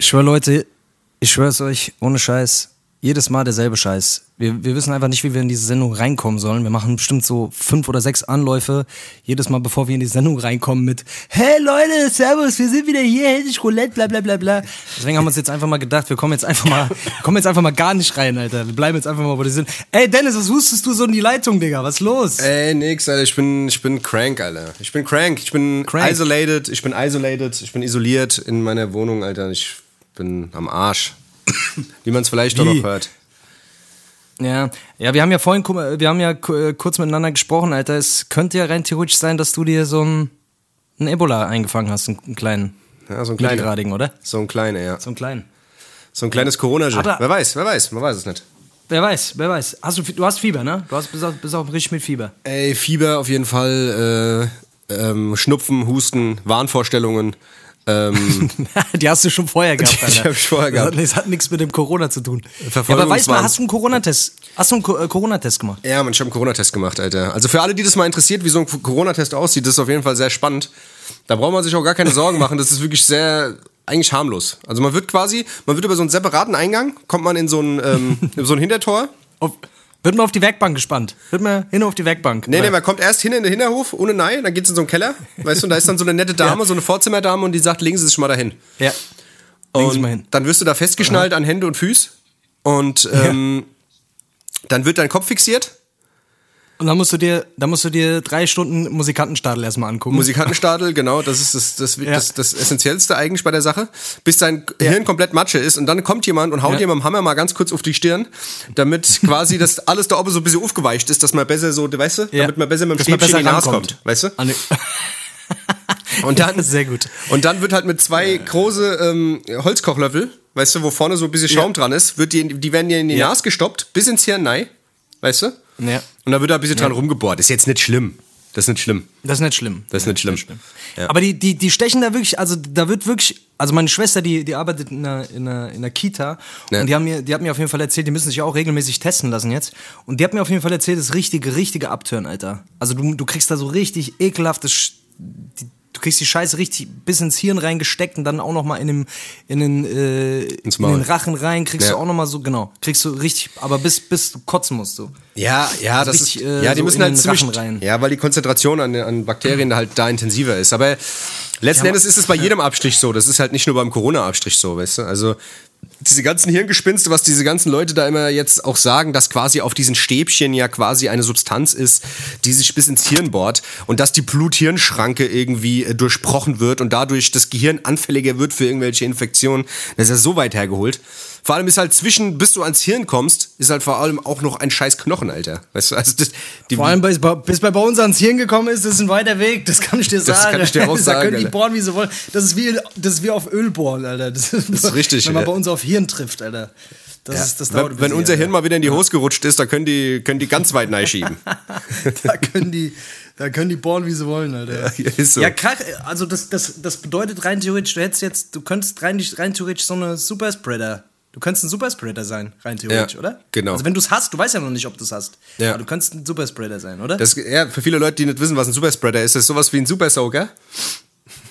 Ich schwöre, Leute, ich schwöre es euch, ohne Scheiß, jedes Mal derselbe Scheiß. Wir, wir wissen einfach nicht, wie wir in diese Sendung reinkommen sollen. Wir machen bestimmt so fünf oder sechs Anläufe, jedes Mal, bevor wir in die Sendung reinkommen mit Hey Leute, Servus, wir sind wieder hier, Hessisch Roulette, bla bla bla bla. Deswegen haben wir uns jetzt einfach mal gedacht, wir kommen jetzt einfach mal, kommen jetzt einfach mal gar nicht rein, Alter. Wir bleiben jetzt einfach mal, wo wir sind. Ey Dennis, was hustest du so in die Leitung, Digga? Was ist los? Ey, nix, Alter. Ich bin, ich bin crank, Alter. Ich bin crank. Ich bin Crank. isolated. Ich bin isolated. Ich bin isoliert in meiner Wohnung, Alter. Ich bin am Arsch. Wie man es vielleicht doch Wie? noch hört. Ja, ja, wir haben ja vorhin, wir haben ja äh, kurz miteinander gesprochen, Alter. Es könnte ja rein theoretisch sein, dass du dir so ein, ein Ebola eingefangen hast, einen, einen kleinen. Ja, so ein kleiner. Oder? So ein kleiner, ja. So einen kleinen. So ein kleines corona Aber- Wer weiß, wer weiß, man weiß es nicht. Wer weiß, wer weiß. Hast du, du hast Fieber, ne? Du hast, bist, auch, bist auch richtig mit Fieber. Ey, Fieber auf jeden Fall, äh, ähm, Schnupfen, Husten, Wahnvorstellungen. Ähm, die hast du schon vorher gehabt, Die- die Alter. hab ich vorher Das hat- gehabt. Das hat nichts mit dem Corona zu tun. Ja, aber weißt du, hast du einen Corona-Test? Hast du einen äh, Corona-Test gemacht? ja, man, ich habe einen Corona-Test gemacht, Alter. Also für alle, die das mal interessiert, wie so ein Corona-Test aussieht, das ist auf jeden Fall sehr spannend. Da braucht man sich auch gar keine Sorgen machen. Das ist wirklich sehr, eigentlich harmlos. Also man wird quasi, man wird über so einen separaten Eingang, kommt man in so ein, ähm, so ein Hintertor. Auf, wird man auf die Werkbank gespannt? Wird man hin auf die Werkbank? Nee, nee, man kommt erst hin in den Hinterhof, ohne Nein, dann geht's in so einen Keller, weißt du, und da ist dann so eine nette Dame, Ja. so eine Vorzimmerdame und die sagt, legen Sie sich mal dahin. Ja. Legen Sie Und mal hin. dann wirst du da festgeschnallt an Hände und Füße und ähm, dann wird dein Kopf fixiert, Und dann musst du dir, dann musst du dir drei Stunden Musikantenstadel erstmal angucken. Musikantenstadel, genau, das ist das, das, Ja. das, das Essentiellste eigentlich bei der Sache, bis dein Hirn komplett Matsche ist und dann kommt jemand und haut Ja. dir mit dem Hammer mal ganz kurz auf die Stirn, damit quasi das alles da oben so ein bisschen aufgeweicht ist, dass man besser so, weißt du, Ja. damit man besser mit dem Stäbchen in die Nase kommt, weißt du? Ah. Und dann, Sehr gut. Und dann wird halt mit zwei große ähm, Holzkochlöffel, weißt du, wo vorne so ein bisschen Schaum Ja. dran ist, wird die, die werden dir in die Ja. Nase gestoppt, bis ins Hirn rein, weißt du? Ja. Und dann wird da ein bisschen dran rumgebohrt. Ist jetzt nicht schlimm. Das ist nicht schlimm. Das ist nicht schlimm. Das ist nicht schlimm. Ja. Aber die, die, die stechen da wirklich, also da wird wirklich, also meine Schwester, die, die arbeitet in einer, in einer, in einer Kita Ja. und die, haben mir, die hat mir auf jeden Fall erzählt, die müssen sich auch regelmäßig testen lassen jetzt. Und die hat mir auf jeden Fall erzählt, das ist richtige, richtige Abtören, Alter. Also du, du kriegst da so richtig ekelhaftes, die, du kriegst die Scheiße richtig bis ins Hirn reingesteckt und dann auch noch mal in den, in den, äh, in den Rachen rein, kriegst Ja. du auch noch mal so, genau, kriegst du richtig, aber bis, bis du kotzen musst, so. Ja, ja, das richtig, ist, äh, ja, die so müssen halt ziemlich, ja, weil die Konzentration an, an Bakterien halt da intensiver ist. Aber letzten Ja, Endes ist es bei jedem Abstrich so. Das ist halt nicht nur beim Corona-Abstrich so, weißt du? Also diese ganzen Hirngespinste, was diese ganzen Leute da immer jetzt auch sagen, dass quasi auf diesen Stäbchen ja quasi eine Substanz ist, die sich bis ins Hirn bohrt und dass die Blut-Hirn-Schranke irgendwie äh, durchbrochen wird und dadurch das Gehirn anfälliger wird für irgendwelche Infektionen. Das ist ja so weit hergeholt. Vor allem ist halt zwischen, bis du ans Hirn kommst, ist halt vor allem auch noch ein scheiß Knochen, Alter. Weißt du, also das, die, Vor allem, bis, bis bei uns ans Hirn gekommen ist, das ist ein weiter Weg, das kann ich dir sagen. kann ich dir auch da sagen, können die Alter. bohren, wie sie wollen. Das ist wie, das ist wie auf Öl bohren, Alter. Das ist, ist richtig, Wenn man ja. bei uns auf Hirn trifft, Alter. Das, ist, das wenn, wenn unser. Hirn mal wieder in die Hose gerutscht ist, dann können die, können die ganz weit reinschieben. da können die, da können die bohren, wie sie wollen, Alter. Ja, ist so. Ja, also das, das, das bedeutet rein theoretisch, du hättest jetzt, du könntest rein, rein theoretisch so eine Superspreader. Du könntest ein Superspreader sein, rein theoretisch, Ja, oder? genau. Also wenn du es hast, du weißt ja noch nicht, ob du es hast. Ja. Aber du könntest ein Superspreader sein, oder? Das, ja, für viele Leute, die nicht wissen, was ein Superspreader ist, das ist sowas wie ein Supersoaker.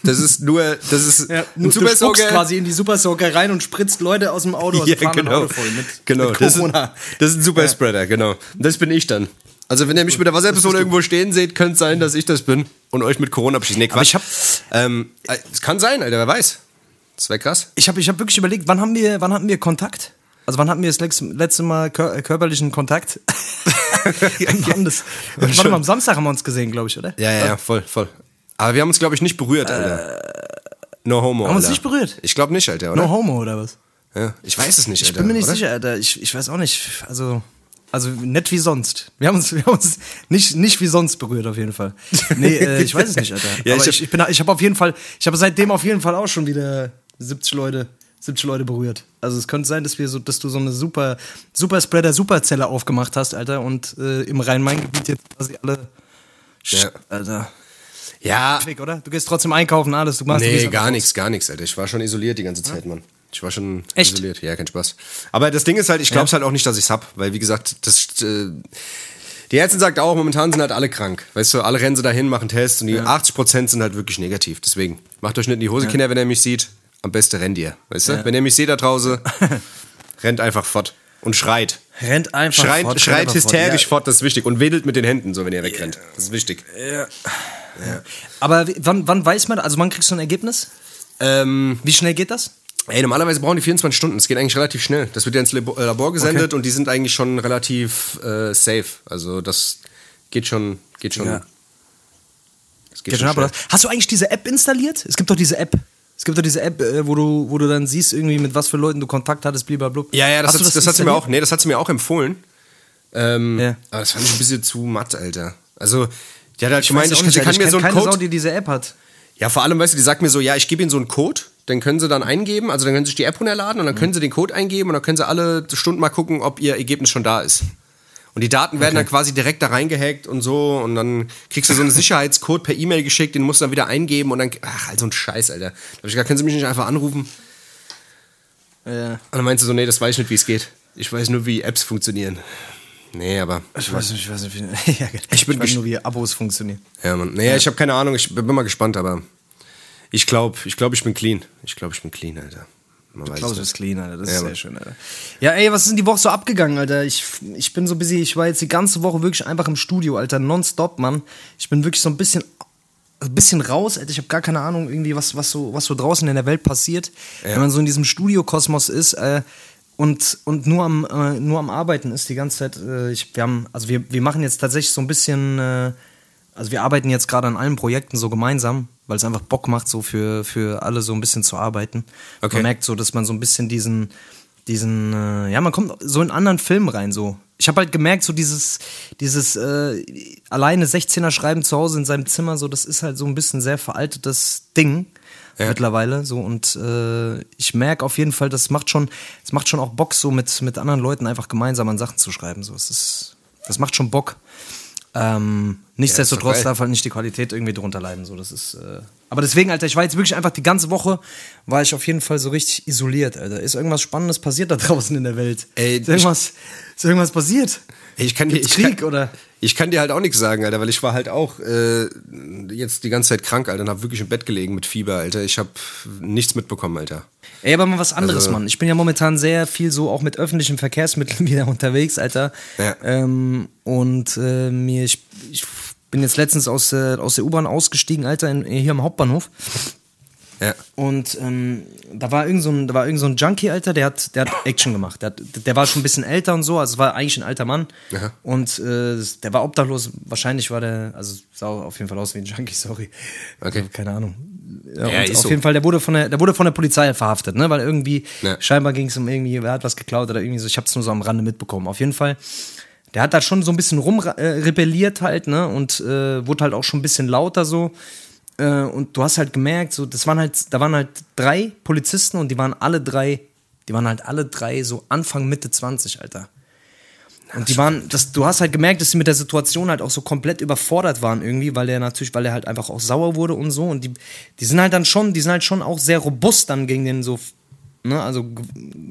Das ist nur, das ist Ja, ein du spuckst Supersoaker. quasi in die Supersoaker rein und spritzt Leute aus dem Auto, also Ja, ein genau. Auto voll mit, genau. mit das, ist, Corona. das ist ein Superspreader, genau. Und das bin ich dann. Also wenn ihr mich mit der Wasserpistole irgendwo stehen seht, könnte es sein, dass ich das bin und euch mit Corona beschießen. Nee, Quatsch. ich hab- ähm, äh, es kann sein, Alter, wer weiß. Das wäre krass. Ich habe ich hab wirklich überlegt, wann haben wir, wann hatten wir Kontakt? Also wann hatten wir das letzte, Mal kör äh, körperlichen Kontakt? wann das, warte mal, am Samstag haben wir uns gesehen, glaube ich, oder? Ja, ja, ja, voll, voll. Aber wir haben uns, glaube ich, nicht berührt, Alter. No homo, Haben wir uns nicht berührt? Ich glaube nicht, Alter, oder? No homo oder was? Ja, ich weiß es nicht, Alter. Ich bin mir nicht oder? sicher, Alter. Ich, ich weiß auch nicht. Also, also nicht wie sonst. Wir haben uns, wir haben uns nicht, nicht wie sonst berührt, auf jeden Fall. Nee, äh, ich weiß es nicht, Alter. Ja, Aber ich ich, bin, ich habe auf jeden Fall, ich habe seitdem auf jeden Fall auch schon wieder 70 Leute 70 Leute berührt. Also es könnte sein, dass wir so, dass du so eine super, super Spreader, Superzelle aufgemacht hast, Alter, und äh, im Rhein-Main-Gebiet jetzt quasi alle. Ja. Alter. Ja. Fick, oder? Du gehst trotzdem einkaufen, alles. Du machst Nee, gar nichts, gar nichts, Alter. Ich war schon isoliert die ganze Zeit, Mann. Ich war schon Echt? isoliert. Ja, kein Spaß. Aber das Ding ist halt, ich glaub's Ja. halt auch nicht, dass ich's hab, weil wie gesagt, das äh, die Ärztin sagt auch, momentan sind halt alle krank. Weißt du, alle rennen sie dahin, machen Tests und die 80% sind halt wirklich negativ. Deswegen, macht euch nicht in die Hose, Kinder, wenn ihr mich sieht. Am besten rennt ihr. Weißt du? Wenn ihr mich seht da draußen, rennt einfach fort und schreit. Rennt einfach Schreit, fort, schreit einfach hysterisch fort. fort, das ist wichtig. Und wedelt mit den Händen, so wenn ihr wegrennt. Das ist wichtig. Ja. Aber wann, wann weiß man, also wann kriegst du ein Ergebnis? Ähm, Wie schnell geht das? Ey, normalerweise brauchen die 24 Stunden. Es geht eigentlich relativ schnell. Das wird ja ins äh, Labor gesendet und die sind eigentlich schon relativ äh, safe. Also das geht schon, geht schon. Ja. Das geht Ja, schon das- Hast du eigentlich diese App installiert? Es gibt doch diese App. Es gibt doch diese App, äh, wo du, wo du dann siehst, irgendwie mit was für Leuten du Kontakt hattest, blablabla. Ja, ja, das, hat, das, hat sie mir auch, nee, das hat sie mir auch empfohlen. Ähm, Ja. Aber das fand ich ein bisschen zu matt, Alter. Also, die hat halt Ich gemeint, ich, nicht, sie kann Alter. mir so einen keine Sau, Code. die diese App hat. Ja, vor allem, weißt du, die sagt mir so, ja, ich gebe ihnen so einen Code, den können sie dann eingeben, also dann können sie sich die App runterladen und dann können sie den Code eingeben und dann können sie alle Stunden mal gucken, ob ihr Ergebnis schon da ist. Und die Daten werden dann quasi direkt da reingehackt und so und dann kriegst du so einen Sicherheitscode per E-Mail geschickt, den musst du dann wieder eingeben und dann, ach, halt so ein Scheiß, Alter. Da hab ich gesagt, können Sie mich nicht einfach anrufen? Ja. Und dann meinst du so, nee, das weiß ich nicht, wie es geht. Ich weiß nur, wie Apps funktionieren. Nee, aber. Ich weiß nicht, ich weiß nicht, wie, ja, Ich bin weiß gesch- nur, wie Abos funktionieren. Ja, Mann. Naja, ich habe keine Ahnung, ich bin mal gespannt, aber ich glaube, ich, glaub, ich bin clean. Ich glaube, ich bin clean, Alter. Man Klaus ist clean, Alter. Das Ja, ist sehr schön, Alter. Ja, ey, was ist denn die Woche so abgegangen, Alter? Ich, ich bin so busy. Ich war jetzt die ganze Woche wirklich einfach im Studio, Alter. Nonstop, Mann. Ich bin wirklich so ein bisschen, ein bisschen raus, Alter. Ich habe gar keine Ahnung, irgendwie, was, was, so, was so draußen in der Welt passiert. Wenn man so in diesem Studiokosmos ist, äh, und, und nur, am, äh, nur am Arbeiten ist die ganze Zeit. Äh, ich, wir haben, also wir, wir machen jetzt tatsächlich so ein bisschen, äh, also wir arbeiten jetzt gerade an allen Projekten so gemeinsam, weil es einfach Bock macht, so für, für alle so ein bisschen zu arbeiten. Okay. Man merkt so, dass man so ein bisschen diesen, diesen, äh, ja, man kommt so in anderen Filmen rein, so. Ich habe halt gemerkt, so dieses, dieses äh, alleine 16er Schreiben zu Hause in seinem Zimmer, so, das ist halt so ein bisschen sehr veraltetes Ding Ja. mittlerweile, so. Und äh, ich merke auf jeden Fall, das macht schon, es macht schon auch Bock, so mit, mit anderen Leuten einfach gemeinsam an Sachen zu schreiben, so. Es ist, das macht schon Bock. Ähm, nichtsdestotrotz geil. darf halt nicht die Qualität irgendwie drunter leiden. So, das ist, äh aber deswegen, Alter, ich war jetzt wirklich einfach die ganze Woche, war ich auf jeden Fall so richtig isoliert, Alter. Ist irgendwas Spannendes passiert da draußen in der Welt? Ey, ist, irgendwas, ist irgendwas passiert? Ich kann dir, Krieg, kann, oder? Ich kann dir halt auch nichts sagen, Alter, weil ich war halt auch äh, jetzt die ganze Zeit krank, Alter, und hab wirklich im Bett gelegen mit Fieber, Alter. Ich habe nichts mitbekommen, Alter. Ey, aber mal was anderes, Also- Mann. Ich bin ja momentan sehr viel so auch mit öffentlichen Verkehrsmitteln wieder unterwegs, Alter. Ja. Ähm, und äh, mir, ich, ich bin jetzt letztens aus, äh, aus der U-Bahn ausgestiegen, Alter, in, hier am Hauptbahnhof. Ja. Und ähm, da war irgend so ein, da war irgend so ein Junkie, Alter, der hat, der hat Action gemacht. Der, hat, der war schon ein bisschen älter und so, also es war eigentlich ein alter Mann. Aha. Und äh, der war obdachlos. Wahrscheinlich war der, also sah auf jeden Fall aus wie ein Junkie, sorry. Okay. Also, keine Ahnung. Ja, Ja, auf so. jeden Fall, der wurde von der, der wurde von der Polizei verhaftet, ne? Weil irgendwie, Ja. scheinbar ging es um irgendwie, wer hat was geklaut oder irgendwie so. Ich hab's nur so am Rande mitbekommen. Auf jeden Fall. Der hat da schon so ein bisschen rumrebelliert halt, ne? Und äh, wurde halt auch schon ein bisschen lauter so. Äh, und du hast halt gemerkt, so, das waren halt, da waren halt drei Polizisten und die waren alle drei, die waren halt alle drei so Anfang, Mitte 20, Alter. Und die waren, das, du hast halt gemerkt, dass sie mit der Situation halt auch so komplett überfordert waren irgendwie, weil der natürlich, weil er halt einfach auch sauer wurde und so. Und die, die sind halt dann schon, die sind halt schon auch sehr robust dann gegen den so, ne, also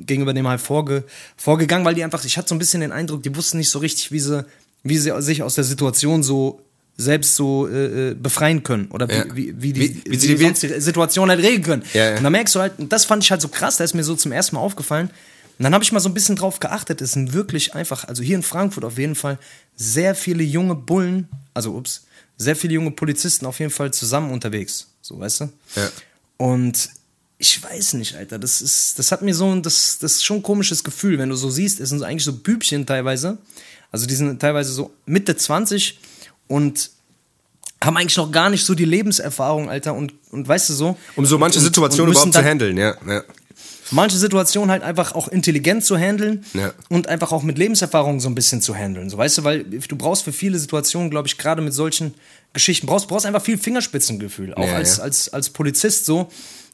gegenüber dem halt vorge, vorgegangen, weil die einfach, ich hatte so ein bisschen den Eindruck, die wussten nicht so richtig, wie sie, wie sie sich aus der Situation so selbst so äh, äh, befreien können oder wie, Ja. wie, wie, die, Wie- wie, sie die sonst die Situation halt regeln können. Ja, ja. Und da merkst du halt, und das fand ich halt so krass, da ist mir so zum ersten Mal aufgefallen. Und dann habe ich mal so ein bisschen drauf geachtet, es sind wirklich einfach, also hier in Frankfurt auf jeden Fall, sehr viele junge Bullen, also ups, sehr viele junge Polizisten auf jeden Fall zusammen unterwegs. So, weißt du? Ja. Und ich weiß nicht, Alter, das ist, das hat mir so ein, das, das ist schon ein komisches Gefühl, wenn du so siehst, es sind so eigentlich so Bübchen teilweise, also die sind teilweise so Mitte 20 und haben eigentlich noch gar nicht so die Lebenserfahrung, Alter, und, und weißt du so. Um so manche Situationen überhaupt zu handeln, ja. ja. manche Situationen halt einfach auch intelligent zu handeln Ja. und einfach auch mit Lebenserfahrung so ein bisschen zu handeln. So weißt du, weil du brauchst für viele Situationen, glaube ich, gerade mit solchen Geschichten, brauchst, brauchst einfach viel Fingerspitzengefühl. Auch Ja, als, ja. als, als Polizist so.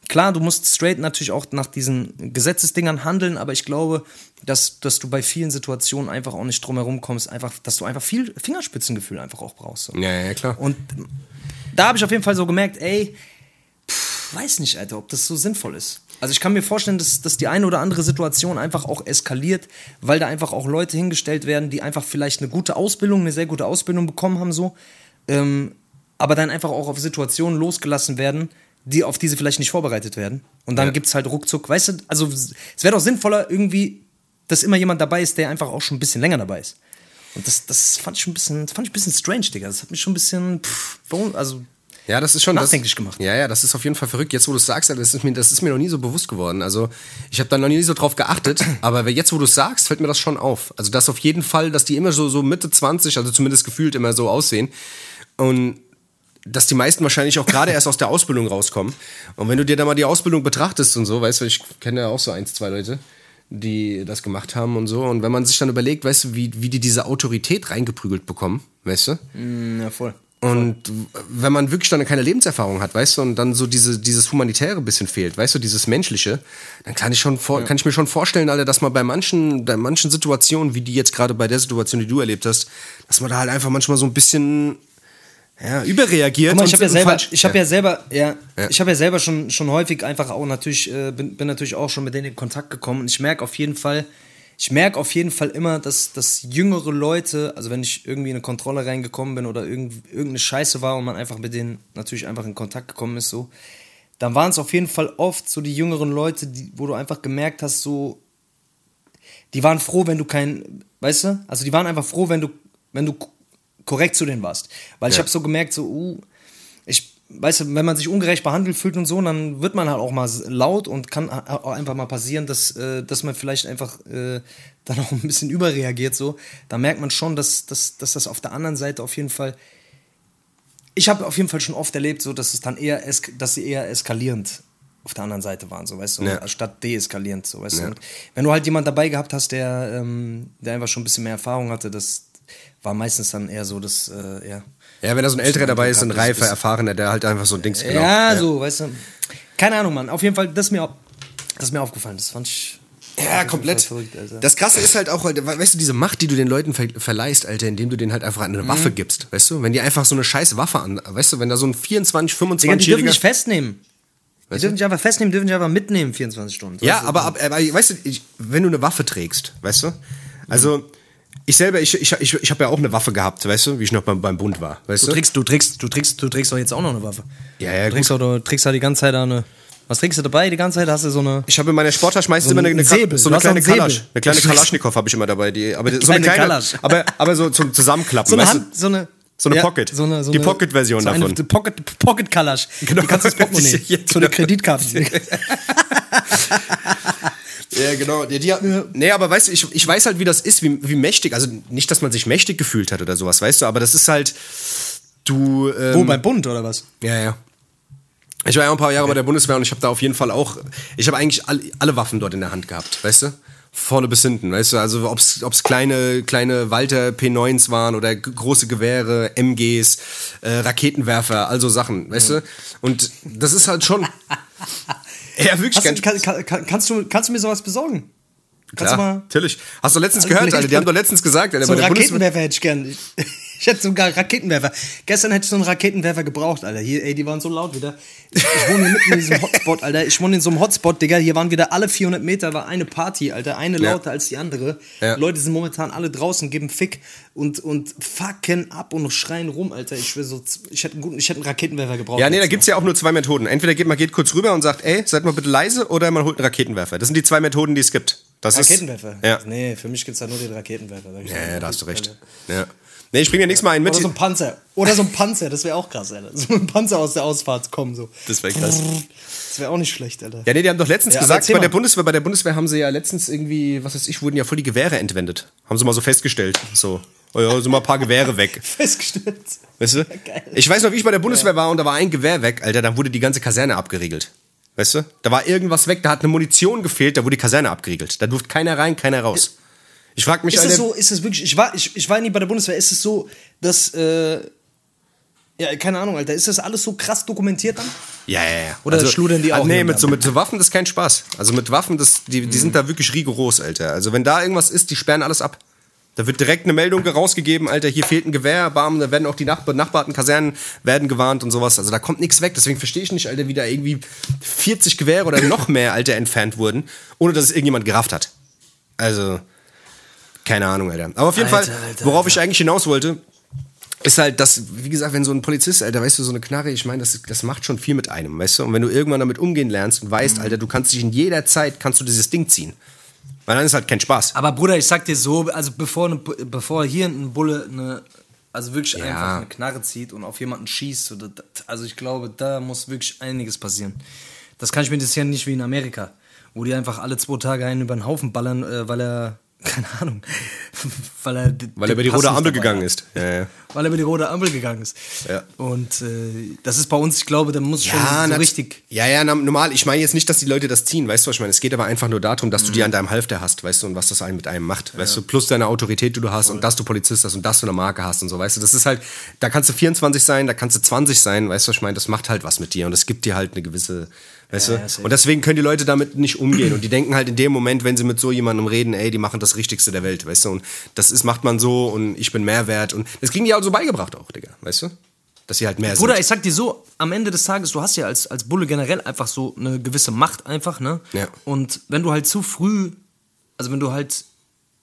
Klar, du musst straight natürlich auch nach diesen Gesetzesdingern handeln, aber ich glaube, dass, dass du bei vielen Situationen einfach auch nicht drum herum kommst, einfach, dass du einfach viel Fingerspitzengefühl einfach auch brauchst. So. Ja, ja, klar. Und da habe ich auf jeden Fall so gemerkt, ey, pff, weiß nicht, Alter, ob das so sinnvoll ist. Also ich kann mir vorstellen, dass, dass die eine oder andere Situation einfach auch eskaliert, weil da einfach auch Leute hingestellt werden, die einfach vielleicht eine gute Ausbildung, eine sehr gute Ausbildung bekommen haben, so, ähm, aber dann einfach auch auf Situationen losgelassen werden, die auf diese vielleicht nicht vorbereitet werden. Und dann Ja. gibt's halt ruckzuck, weißt du, also es wäre doch sinnvoller irgendwie, dass immer jemand dabei ist, der einfach auch schon ein bisschen länger dabei ist. Und das, das fand ich schon ein bisschen, das fand ich ein bisschen strange, Digga. Das hat mich schon ein bisschen, pff, warum, also Ja, das ist schon Nachdenklich das, gemacht. Ja, ja, das ist auf jeden Fall verrückt. Jetzt, wo du es sagst, das ist, mir, das ist mir noch nie so bewusst geworden. Also, ich habe da noch nie so drauf geachtet, aber jetzt, wo du es sagst, fällt mir das schon auf. Also, das auf jeden Fall, dass die immer so, so Mitte 20, also zumindest gefühlt immer so aussehen. Und dass die meisten wahrscheinlich auch gerade erst aus der Ausbildung rauskommen. Und wenn du dir da mal die Ausbildung betrachtest und so, weißt du, ich kenne ja auch so eins, zwei Leute, die das gemacht haben und so. Und wenn man sich dann überlegt, weißt du, wie, wie die diese Autorität reingeprügelt bekommen, weißt du? ja, voll. Und wenn man wirklich dann keine Lebenserfahrung hat, weißt du, und dann so diese, dieses Humanitäre bisschen fehlt, weißt du, dieses Menschliche, dann kann ich, schon vor, kann ich mir schon vorstellen, Alter, dass man bei manchen, bei manchen Situationen, wie die jetzt gerade bei der Situation, die du erlebt hast, dass man da halt einfach manchmal so ein bisschen ja, überreagiert. Mal, ich habe ja selber, falsch- ich habe ja. selber, ja, Ja. ich habe ja selber schon, schon häufig einfach auch natürlich, äh, bin, bin natürlich auch schon mit denen in Kontakt gekommen und ich merke auf jeden Fall, ich merke auf jeden Fall immer, dass, dass jüngere Leute, also wenn ich irgendwie in eine Kontrolle reingekommen bin oder irgend, irgendeine Scheiße war und man einfach mit denen natürlich einfach in Kontakt gekommen ist, so, dann waren es auf jeden Fall oft so die jüngeren Leute, die, wo du einfach gemerkt hast, so, die waren froh, wenn du kein, weißt du, also die waren einfach froh, wenn du, wenn du korrekt zu denen warst. Weil ich Ja. habe so gemerkt, so, uh, ich, weißt du, wenn man sich ungerecht behandelt fühlt und so, dann wird man halt auch mal laut und kann auch einfach mal passieren, dass, äh, dass man vielleicht einfach äh, dann auch ein bisschen überreagiert, so. Da merkt man schon, dass, dass, dass das auf der anderen Seite auf jeden Fall. Ich habe auf jeden Fall schon oft erlebt, so, dass es dann eher, dass sie eher eskalierend auf der anderen Seite waren, so, weißt du, Ja. statt deeskalierend, so, weißt Ja. du. Und wenn du halt jemand dabei gehabt hast, der, ähm, der einfach schon ein bisschen mehr Erfahrung hatte, das war meistens dann eher so, dass, äh, ja. Ja, wenn da so ein älterer dabei ist, ein reifer, erfahrener, der halt einfach so ein Dings genau. Ja, so, weißt du. Keine Ahnung, Mann. Auf jeden Fall, das ist mir, das ist mir aufgefallen. Das fand ich. Ja, komplett. Verrückt. Das Krasse ist halt auch, weißt du, diese Macht, die du den Leuten ver verleihst, Alter, indem du denen halt einfach eine Waffe Mhm. gibst, weißt du? Wenn die einfach so eine scheiß Waffe an, weißt du, wenn da so ein 24, Digga, die dürfen 25-Jähriger... nicht festnehmen. Die Weißt du? dürfen nicht einfach festnehmen, dürfen nicht einfach mitnehmen, 24 Stunden. Ja, aber, aber, aber weißt du, ich, wenn du eine Waffe trägst, weißt du? Also, ich selber, ich, ich, ich, ich habe ja auch eine Waffe gehabt, weißt du, wie ich noch beim, beim Bund war, weißt Du du? trägst, du trägst, du trägst, du trägst doch jetzt auch noch eine Waffe. Ja, ja, du trägst, gut. doch, du trägst halt die ganze Zeit eine. Was trägst du dabei? Die ganze Zeit hast du so eine. Ich habe in meiner Sporttasche meistens So immer eine, ein eine, Säbel. so eine kleine auch einen Kalasch. Säbel. Eine kleine Kalaschnikow habe ich immer dabei. Die, aber so eine Kleine Kalasch. aber, aber so zum Zusammenklappen, So eine weißt du? Hand, so eine. So eine Pocket. So eine, so Die eine- Pocket-Version so eine, davon. Die Pocket, Pocket Kalasch. Genau. Die kannst du ins Portemonnaie. Ja, So eine genau. Kreditkarte. Ja, genau. Die, die, nee, aber weißt du, ich, ich weiß halt, wie das ist, wie, wie mächtig. Also nicht, dass man sich mächtig gefühlt hat oder sowas, weißt du, aber das ist halt. Du. Ähm, Wo, beim Bund oder was? Ja, ja. Ich war ja ein paar Jahre bei der Bundeswehr und ich habe da auf jeden Fall auch. Ich habe eigentlich alle, alle Waffen dort in der Hand gehabt, weißt du? Vorne bis hinten, weißt du? Also ob es kleine, kleine Walter P9s waren oder große Gewehre, MGs, äh, Raketenwerfer, also Sachen, weißt du? Und das ist halt schon. ja, wirklich du, kann, kann, kann, kannst, du, kannst du mir sowas besorgen? Kannst Klar, du mal. natürlich. Hast du letztens gehört, Alter? Die haben doch letztens gesagt, Alter, So bei der. Raketenwerfer hätte ich gern. Ich, hätte sogar einen Raketenwerfer. Gestern hätte ich so einen Raketenwerfer gebraucht, Alter. Hier, ey, die waren so laut wieder. Ich, wohne mitten in diesem Hotspot, Alter. Ich wohne in so einem Hotspot, Digga. Hier waren wieder alle 400 Meter, war eine Party, Alter. Eine Ja. lauter als die andere. Ja. Leute sind momentan alle draußen, geben Fick und, und fucken ab und schreien rum, Alter. Ich will so, ich hätte einen guten, ich hätte einen Raketenwerfer gebraucht. Ja, nee, da jetzt gibt's ja auch nur zwei Methoden. Entweder geht man geht kurz rüber und sagt, ey, seid mal bitte leise, oder man holt einen Raketenwerfer. Das sind die zwei Methoden, die es gibt. Das noch. ist, Raketenwerfer? Ja. Nee, für mich gibt's da nur den Raketenwerfer. Ja, ja, da hast du recht. Ja. Nee, ich bring dir nächstes Mal einen mit. Oder so ein Panzer. Oder so ein Panzer, das wäre auch krass, Alter. So ein Panzer aus der Ausfahrt kommen, so. Das wäre krass. Das wäre auch nicht schlecht, Alter. Ja, nee, die haben doch letztens Ja, gesagt, bei der. Bundeswehr, bei der Bundeswehr haben sie ja letztens irgendwie, was weiß ich, wurden ja voll die Gewehre entwendet. Haben sie mal so festgestellt. So, oh ja, so mal ein paar Gewehre weg. Festgestellt. Weißt du? Geil. Ich weiß noch, wie ich bei der Bundeswehr war und da war ein Gewehr weg, Alter, dann wurde die ganze Kaserne abgeriegelt. Weißt du? Da war irgendwas weg, da hat eine Munition gefehlt, da wurde die Kaserne abgeriegelt. Da durfte keiner rein, keiner raus. Ich frag mich, Ist es so, ist es wirklich, ich war, ich, ich war nie bei der Bundeswehr, ist es so, dass, äh, ja, keine Ahnung, Alter, ist das alles so krass dokumentiert dann? Ja, ja, ja. Oder schludern die ah, auch Nee, mit so, mit so Waffen, das ist kein Spaß. Also mit Waffen, das, die, die sind da wirklich rigoros, Alter. Also wenn da irgendwas ist, die sperren alles ab. Da wird direkt eine Meldung rausgegeben, Alter, hier fehlt ein Gewehr, bam, da werden auch die Nach benachbarten Kasernen werden gewarnt und sowas. Also da kommt nichts weg. Deswegen verstehe ich nicht, Alter, wie da irgendwie 40 Gewehre oder noch mehr, Alter, entfernt wurden, ohne dass es irgendjemand gerafft hat. Also, keine Ahnung, Alter. Aber auf jeden Alter, Fall, Alter, worauf ich eigentlich hinaus wollte, ist halt, dass, wie gesagt, wenn so ein Polizist, Alter, weißt du, so eine Knarre, ich meine, das, das macht schon viel mit einem, weißt du? Und wenn du irgendwann damit umgehen lernst und Mhm. weißt, Alter, du kannst dich in jeder Zeit, kannst du dieses Ding ziehen. Weil dann ist halt kein Spaß. Aber Bruder, ich sag dir so, also bevor, ne, bevor hier ein Bulle eine, also wirklich einfach eine Knarre zieht und auf jemanden schießt, oder, also ich glaube, da muss wirklich einiges passieren. Das kann ich mir das ja nicht wie in Amerika, wo die einfach alle zwei Tage einen über den Haufen ballern, äh, weil er, keine Ahnung, weil er, Weil er über die rote Ampel gegangen hat. ist. Ja, ja. Weil er über die rote Ampel gegangen ist. Ja. Und äh, das ist bei uns, ich glaube, da muss schon so richtig. Ja, ja, normal. Ich meine jetzt nicht, dass die Leute das ziehen, weißt du, was ich meine? Es geht aber einfach nur darum, dass du Mhm. die an deinem Halfter hast, weißt du, und was das einen mit einem macht, weißt du, plus deine Autorität, die du hast und dass du Polizist hast und dass du eine Marke hast und so, weißt du, das ist halt, da kannst du 24 sein, da kannst du 20 sein, weißt du, was ich meine? Das macht halt was mit dir und es gibt dir halt eine gewisse, weißt Ja, du? und deswegen können die Leute damit nicht umgehen und die denken halt in dem Moment, wenn sie mit so jemandem reden, ey, die machen das Richtigste der Welt, weißt du, und das ist, macht man so und ich bin mehr wert und das kriegen die auch so beigebracht auch, Digga, weißt du? Dass sie halt mehr Bruder, sind. ich sag dir so, am Ende des Tages, du hast ja als, als Bulle generell einfach so eine gewisse Macht einfach, ne? Ja. Und wenn du halt zu früh, also wenn du halt,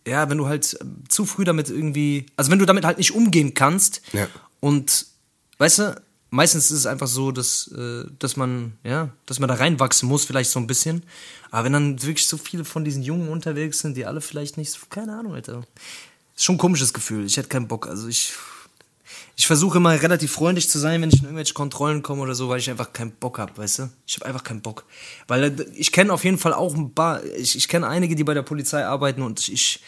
ja, wenn du halt äh, zu früh damit irgendwie, also wenn du damit halt nicht umgehen kannst Ja. und, weißt du, meistens ist es einfach so, dass, äh, dass man, ja, dass man da reinwachsen muss, vielleicht so ein bisschen. Aber wenn dann wirklich so viele von diesen Jungen unterwegs sind, die alle vielleicht nicht, so- keine Ahnung, Alter. Ist schon ein komisches Gefühl. Ich hätte keinen Bock. Also ich, ich versuche immer relativ freundlich zu sein, wenn ich in irgendwelche Kontrollen komme oder so, weil ich einfach keinen Bock habe, weißt du? Ich habe einfach keinen Bock. Weil äh, ich kenne auf jeden Fall auch ein paar, ich, ich kenne einige, die bei der Polizei arbeiten und ich, ich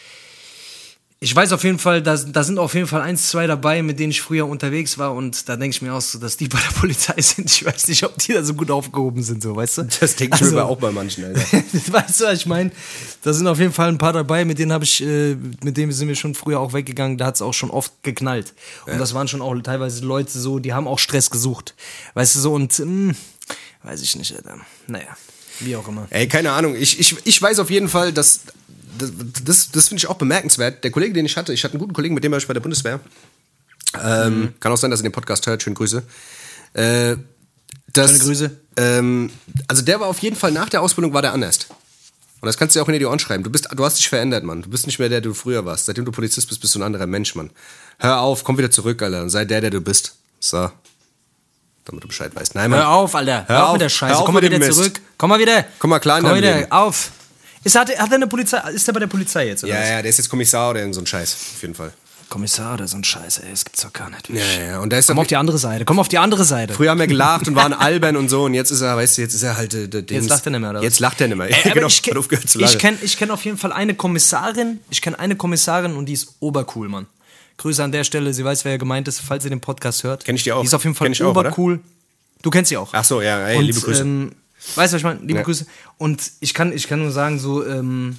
weiß auf jeden Fall, da, da sind auf jeden Fall eins, zwei dabei, mit denen ich früher unterwegs war und da denke ich mir auch so, dass die bei der Polizei sind. Ich weiß nicht, ob die da so gut aufgehoben sind, so, weißt du? Das denke ich Also- mir aber auch bei manchen, Alter. weißt du, was ich meine? Da sind auf jeden Fall ein paar dabei, mit denen habe ich, äh, mit denen sind wir schon früher auch weggegangen, da hat es auch schon oft geknallt. Und das waren schon auch teilweise Leute so, die haben auch Stress gesucht. Weißt du so, und mh, weiß ich nicht, Alter. Naja, wie auch immer. Ey, keine Ahnung. Ich, ich, ich weiß auf jeden Fall, dass. Das, das, das finde ich auch bemerkenswert. Der Kollege, den ich hatte, ich hatte einen guten Kollegen, mit dem war ich bei der Bundeswehr. Ähm, Kann auch sein, dass er den Podcast hört. Schöne Grüße. Äh, das, Schöne Grüße. Ähm, also der war auf jeden Fall nach der Ausbildung war der anders. Und das kannst du dir auch in die Ohren schreiben. Du, bist, du hast dich verändert, Mann. Du bist nicht mehr der, der du früher warst. Seitdem du Polizist bist, bist du ein anderer Mensch, Mann. Hör auf, komm wieder zurück, Alter. Und sei der, der du bist. So. Damit du Bescheid weißt. Nein, Mann. Hör auf, Alter. Hör, Hör auf auf. mit der Scheiße. Komm mal wieder zurück. Komm mal wieder. Komm mal klar in Komm wieder. Auf. Ist, hat, hat er eine Polizei, ist er bei der Polizei jetzt? Oder Ja, was? ja, der ist jetzt Kommissar oder so ein Scheiß. Auf jeden Fall. Kommissar oder so ein Scheiß, ey. Das gibt's doch gar nicht. Ja, ja, und da ist Komm auf die andere Seite. Komm auf die andere Seite. Früher haben wir gelacht und waren albern und so und jetzt ist er, weißt du, jetzt ist er halt äh, der Dings. Jetzt lacht er nicht mehr, oder? Jetzt lacht er nicht mehr. Ey, aber genau, ich kenn- zu ich kenne ich kenn auf jeden Fall eine Kommissarin. Ich kenne eine Kommissarin und die ist obercool, Mann. Grüße an der Stelle. Sie weiß, wer gemeint ist, falls ihr den Podcast hört. Kenn ich die auch. Die ist auf jeden Fall Kenn obercool. Du kennst sie auch. Ach so, ja, ey, und, liebe Grüße. Ähm, weißt du, was ich meine? Liebe Ja. Grüße. Und ich kann, ich kann nur sagen, so, ähm,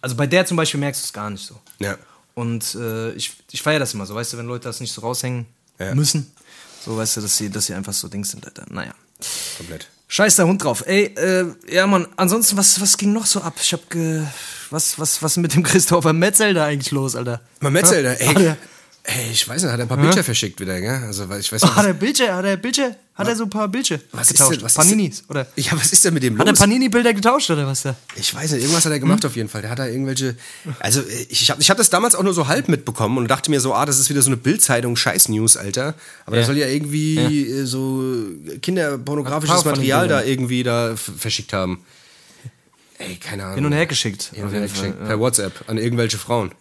also bei der zum Beispiel merkst du es gar nicht so. Ja. Und äh, ich, ich feiere das immer so, weißt du, wenn Leute das nicht so raushängen Ja. müssen. So, weißt du, dass sie, dass sie einfach so Dings sind, Alter. Naja. Komplett. Scheiß der Hund drauf. Ey, äh, ja, Mann, ansonsten, was, was ging noch so ab? Ich hab ge. Was, was, was ist mit dem Christopher Metzel da eigentlich los, Alter? Mal Metzel, Ha? ey, ey, ich weiß nicht, hat er ein paar Bilder verschickt wieder, gell? Also, ich weiß nicht, hat er Bildchen? Hat er Bildchen? Hat er so ein paar Bildchen was ist getauscht? denn, was ist Paninis, denn, oder? Ja, was ist denn mit dem Hat er los? Panini-Bilder getauscht, oder was da? Ich weiß nicht, irgendwas hat er gemacht auf jeden Fall. Der hat da irgendwelche. Also, ich, habe ich hab das damals auch nur so halb mitbekommen und dachte mir so, ah, das ist wieder so eine Bildzeitung, Scheiß-News, Alter. Aber Ja. da soll ja irgendwie äh, so kinderpornografisches Material da irgendwie da verschickt haben. Ey, keine Ahnung. Hin und her geschickt. Hin und her geschickt. ja. Per WhatsApp an irgendwelche Frauen.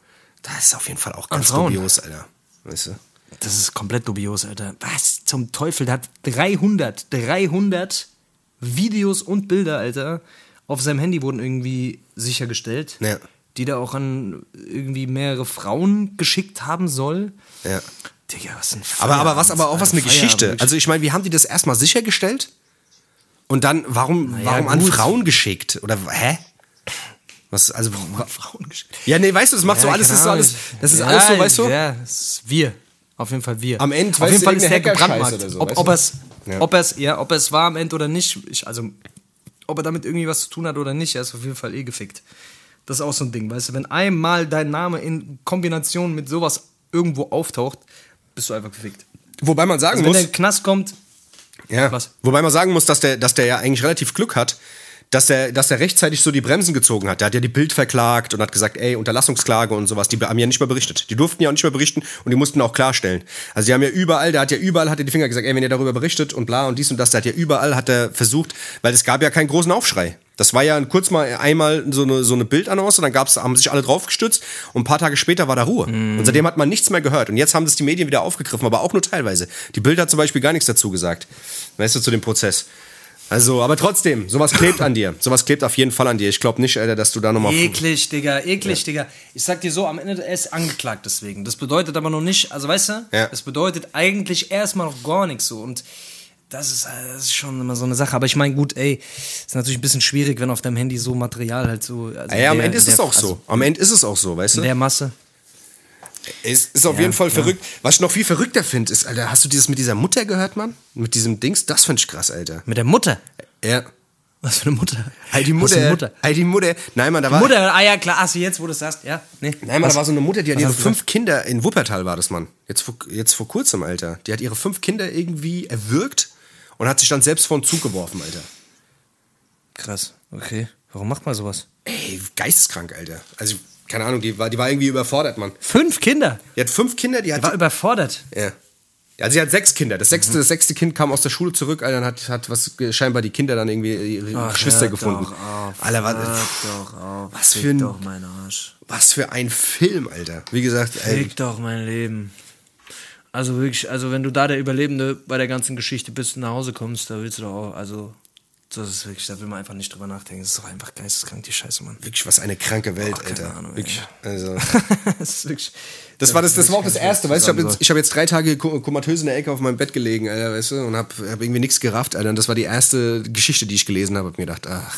Das ist auf jeden Fall auch ganz dubios, Alter. Weißt du? Das ist komplett dubios, Alter. Was zum Teufel? Der hat 300, 300 Videos und Bilder, Alter, auf seinem Handy wurden irgendwie sichergestellt. Ja. Die da auch an irgendwie mehrere Frauen geschickt haben soll. Ja. Digga, was ein Aber, aber was Feierabend, aber auch was eine Feierabend, Geschichte. Also ich meine, wie haben die das erstmal sichergestellt? Und dann, warum, Naja, warum an. Frauen geschickt? Oder, hä? Was, also, Frauen geschickt. ja, nee, weißt du, das macht so Ja, alles, keine das ist so alles, das ist Ja, alles so, weißt du? Ja, das ist wir. Auf jeden Fall wir. Am Ende, Auf jeden Fall ist der gebrandmarkt. so, ob, ob es, Ja. ob es, ja, ob es war am Ende oder nicht, ich, also, ob er damit irgendwie was zu tun hat oder nicht, er ist auf jeden Fall eh gefickt. Das ist auch so ein Ding, weißt du, wenn einmal dein Name in Kombination mit sowas irgendwo auftaucht, bist du einfach gefickt. Wobei man sagen Also wenn muss, der in den Knast kommt, Ja. Was? Wobei man sagen muss, dass der, dass der ja eigentlich relativ Glück hat, dass der, dass der rechtzeitig so die Bremsen gezogen hat. Der hat ja die Bild verklagt und hat gesagt, ey, Unterlassungsklage und sowas. Die haben ja nicht mehr berichtet. Die durften ja auch nicht mehr berichten und die mussten auch klarstellen. Also die haben ja überall, der hat ja überall, hat er die Finger gesagt, ey, wenn ihr darüber berichtet und bla und dies und das, der hat ja überall, hat er versucht, weil es gab ja keinen großen Aufschrei. Das war ja kurz mal einmal so eine, so eine Bildannonce dann gab's, haben sich alle draufgestützt und ein paar Tage später war da Ruhe. Und seitdem hat man nichts mehr gehört. Und jetzt haben das die Medien wieder aufgegriffen, aber auch nur teilweise. Die Bild hat zum Beispiel gar nichts dazu gesagt. Weißt du, zu dem Prozess. Also, aber trotzdem, sowas klebt an dir. Sowas klebt auf jeden Fall an dir. Ich glaube nicht, Alter, dass du da nochmal. Eklig, Digga, eklig, Digga. Ich sag dir so, am Ende er ist angeklagt deswegen. Das bedeutet aber noch nicht, also weißt du, Ja. das bedeutet eigentlich erstmal noch gar nichts so. Und das ist, äh, das ist schon immer so eine Sache. Aber ich meine, gut, ey, ist natürlich ein bisschen schwierig, wenn auf deinem Handy so Material halt so. Also Ja, am Ende ist der- es auch also so. Am Ende ist es auch so, weißt du? In der Masse. Es ist auf Ja, jeden Fall klar. verrückt. Was ich noch viel verrückter finde, ist, Alter, hast du dieses mit dieser Mutter gehört, Mann? Mit diesem Dings? Das finde ich krass, Alter. Mit der Mutter. Ja. Was für eine Mutter? Hey, die Was Mutter. Mutter? Hey, die Mutter. Nein, Mann, da war. Mutter, ah ja, klar, ach, jetzt, wo du es sagst, ja. Nee. Nein, Mann, da war so eine Mutter, die hat Was ihre hast du fünf Kinder, in Wuppertal war das, Mann. Jetzt vor, jetzt vor kurzem, Alter. Die hat ihre fünf Kinder irgendwie erwürgt und hat sich dann selbst vor den Zug geworfen, Alter. Krass, okay. Warum macht man sowas? Ey, geisteskrank, Alter. Also, keine Ahnung, die war, die war irgendwie überfordert, Mann. Fünf Kinder. Die hat fünf Kinder, die hat. Die war überfordert. ja. Also sie hat sechs Kinder. Das Mhm. sechste, das sechste Kind kam aus der Schule zurück, Alter, und hat, hat was scheinbar die Kinder dann irgendwie ihre Ach, Geschwister gefunden. Doch auf, Alter, was, doch auf. was für ein- doch mein Arsch. was für ein Film, Alter. Wie gesagt, ey, Fick doch mein Leben. Also wirklich, also wenn du da der Überlebende bei der ganzen Geschichte bist und nach Hause kommst, da willst du doch auch, also das ist wirklich, da will man einfach nicht drüber nachdenken. Das ist doch einfach geisteskrank, die Scheiße, Mann. wirklich was eine kranke Welt, keine Alter. Ahnung, wirklich. Also. das ist wirklich. Das war das, das war auch das erste, weißt du, ich habe jetzt, ich hab jetzt drei Tage ko- komatös in der Ecke auf meinem Bett gelegen, Alter, weißt du, und hab, hab irgendwie nichts gerafft, Alter. Und das war die erste Geschichte, die ich gelesen habe. Hab mir gedacht, ach,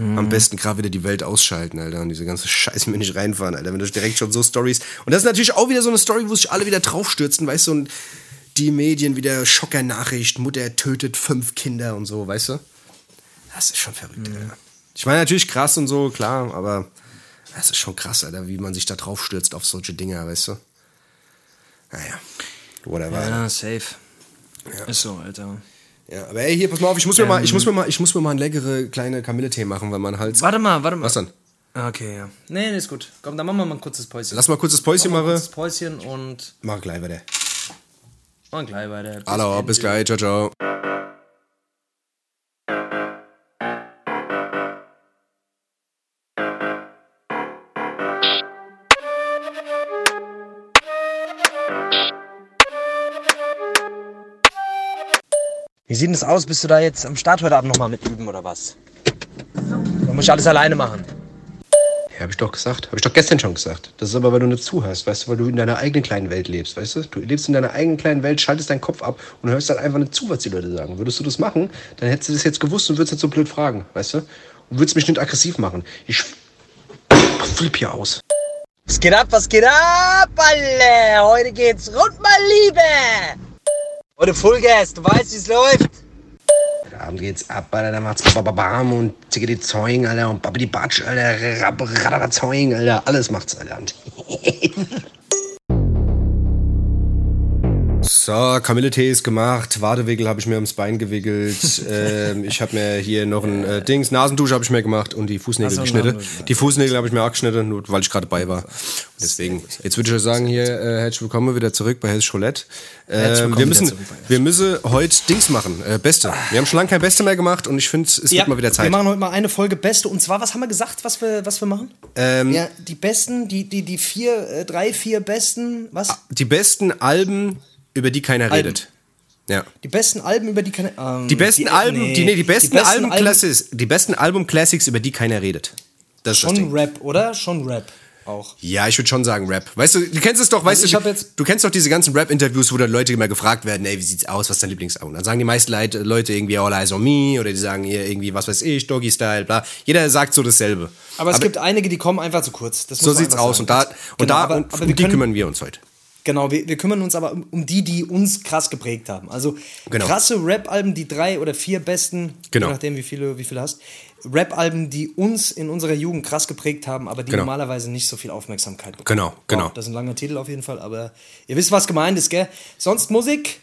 Mhm. am besten gerade wieder die Welt ausschalten, Alter, und diese ganze Scheiße mir nicht reinfahren, Alter. Wenn du direkt schon so Stories. Und das ist natürlich auch wieder so eine Story, wo sich alle wieder draufstürzen, weißt du, und die Medien wieder Schockernachricht, Mutter tötet fünf Kinder und so, weißt du? Das ist schon verrückt, Mhm. Alter. Ich meine natürlich krass und so, klar, aber das ist schon krass, Alter, wie man sich da drauf stürzt auf solche Dinger, weißt du? Naja, whatever. Ja. Ja, safe. Ist so, Alter. ja, aber ey, hier, pass mal auf, ich muss mir mal, ich muss mir mal, ich muss mir mal einen leckere kleine Kamille-Tee machen, weil mein Hals. Warte mal, warte mal. Was dann? Ah, Okay, ja. Nee, nee, ist gut. Komm, dann machen wir mal ein kurzes Päuschen. Lass mal kurz das Päuschen Machen kurzes Päuschen und Mach gleich weiter. machen gleich weiter. Hallo, bis gleich, ciao, ciao. Wie sieht denn das aus? Bist du da jetzt am Start heute Abend nochmal mit üben oder was? Oder muss ich alles alleine machen? Ja, hab ich doch gesagt. Hab ich doch gestern schon gesagt. Das ist aber, weil du nicht zuhörst, weißt du, weil du in deiner eigenen kleinen Welt lebst, weißt du? Du lebst in deiner eigenen kleinen Welt, schaltest deinen Kopf ab und hörst dann einfach nicht zu, was die Leute sagen. Würdest du das machen, dann hättest du das jetzt gewusst und würdest nicht so blöd fragen, weißt du? Und würdest mich nicht aggressiv machen. Ich flipp hier aus. Was geht ab, was geht ab, alle? Heute geht's rund, mein Liebe. Heute Fullgas, du weißt, wie's läuft. Heute Abend geht's ab, Alter, dann macht's bababam und zicke die Zeugen, Alter, und babidi batsch, Alter, radada Zeugen, Alter, alles macht's, Alter. So, Kamille-Tee ist gemacht, Wadewickel habe ich mir ums Bein gewickelt, ähm, ich habe mir hier noch ein äh, Dings, Nasendusche habe ich mir gemacht und die Fußnägel so, geschnitten. Die Fußnägel habe ich mir auch geschnitten, nur weil ich gerade dabei war. Deswegen, jetzt würde ich euch sagen, hier, äh, herzlich willkommen wieder zurück bei Hessisch Roulette. Willkommen wir, müssen, bei wir müssen heute Dings machen, äh, Beste. Wir haben schon lange kein Beste mehr gemacht und ich finde, es wird mal wieder Zeit. Wir machen heute mal eine Folge Beste. Und zwar, was haben wir gesagt, was wir, was wir machen? Ähm, ja, die besten, die, die, die vier, äh, drei, vier besten, was? Die besten Alben, über die keiner Alben. redet. Ja. Die besten Alben, über die keine. Ähm, Die besten Alben, die, nee, die besten, Album Alben- Classics, die besten Album Classics, über die keiner redet. Das Schon. Rap, oder? Schon Rap. auch. Ja, ich würde schon sagen Rap. Weißt du, du kennst es doch, weißt Also du, du kennst doch diese ganzen Rap-Interviews, wo dann Leute immer gefragt werden, ey, wie sieht's aus, was ist dein Lieblingssong? Dann sagen die meisten Leute, irgendwie All Eyes on Me oder die sagen hier irgendwie, was weiß ich, Doggy Style, bla. Jeder sagt so dasselbe. Aber es gibt einige, die kommen einfach zu kurz. So sieht's aus. sagen. Und da, und Genau, da aber, und aber um die können, kümmern wir uns heute. Genau, wir, wir kümmern uns aber um, um die, die uns krass geprägt haben. Also Genau. krasse Rap-Alben, die drei oder vier besten, Genau. je nachdem, wie viele, wie viele hast. Rap-Alben, die uns in unserer Jugend krass geprägt haben, aber die Genau. normalerweise nicht so viel Aufmerksamkeit bekommen. Genau, genau. Wow, das ist ein langer Titel auf jeden Fall, aber ihr wisst, was gemeint ist, gell? Sonst Musik?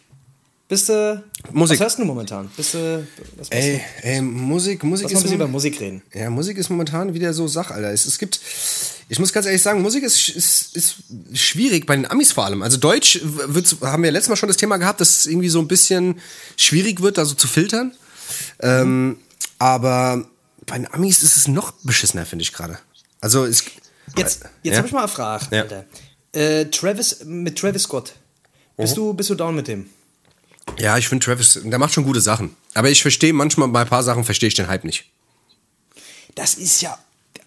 Bist du. Musik. Was hörst du momentan? Bist du. Was Ey, du? ey, Musik, Musik Lass ist bisschen über Musik reden. ja, Musik ist momentan wieder so Sach, Alter. Es, es gibt, ich muss ganz ehrlich sagen, Musik ist, ist, ist schwierig bei den Amis vor allem. Also Deutsch wird's, haben wir letztes Mal schon das Thema gehabt, dass es irgendwie so ein bisschen schwierig wird, da so zu filtern. Ähm, aber bei den Amis ist es noch beschissener, finde ich gerade. Also es, Jetzt, jetzt ja? habe ich mal eine Frage, Ja. Alter. Äh, Travis, mit Travis Scott. Bist, du, bist du down mit dem? Ja, ich finde Travis, der macht schon gute Sachen. Aber ich verstehe manchmal bei ein paar Sachen verstehe ich den Hype nicht. Das ist ja,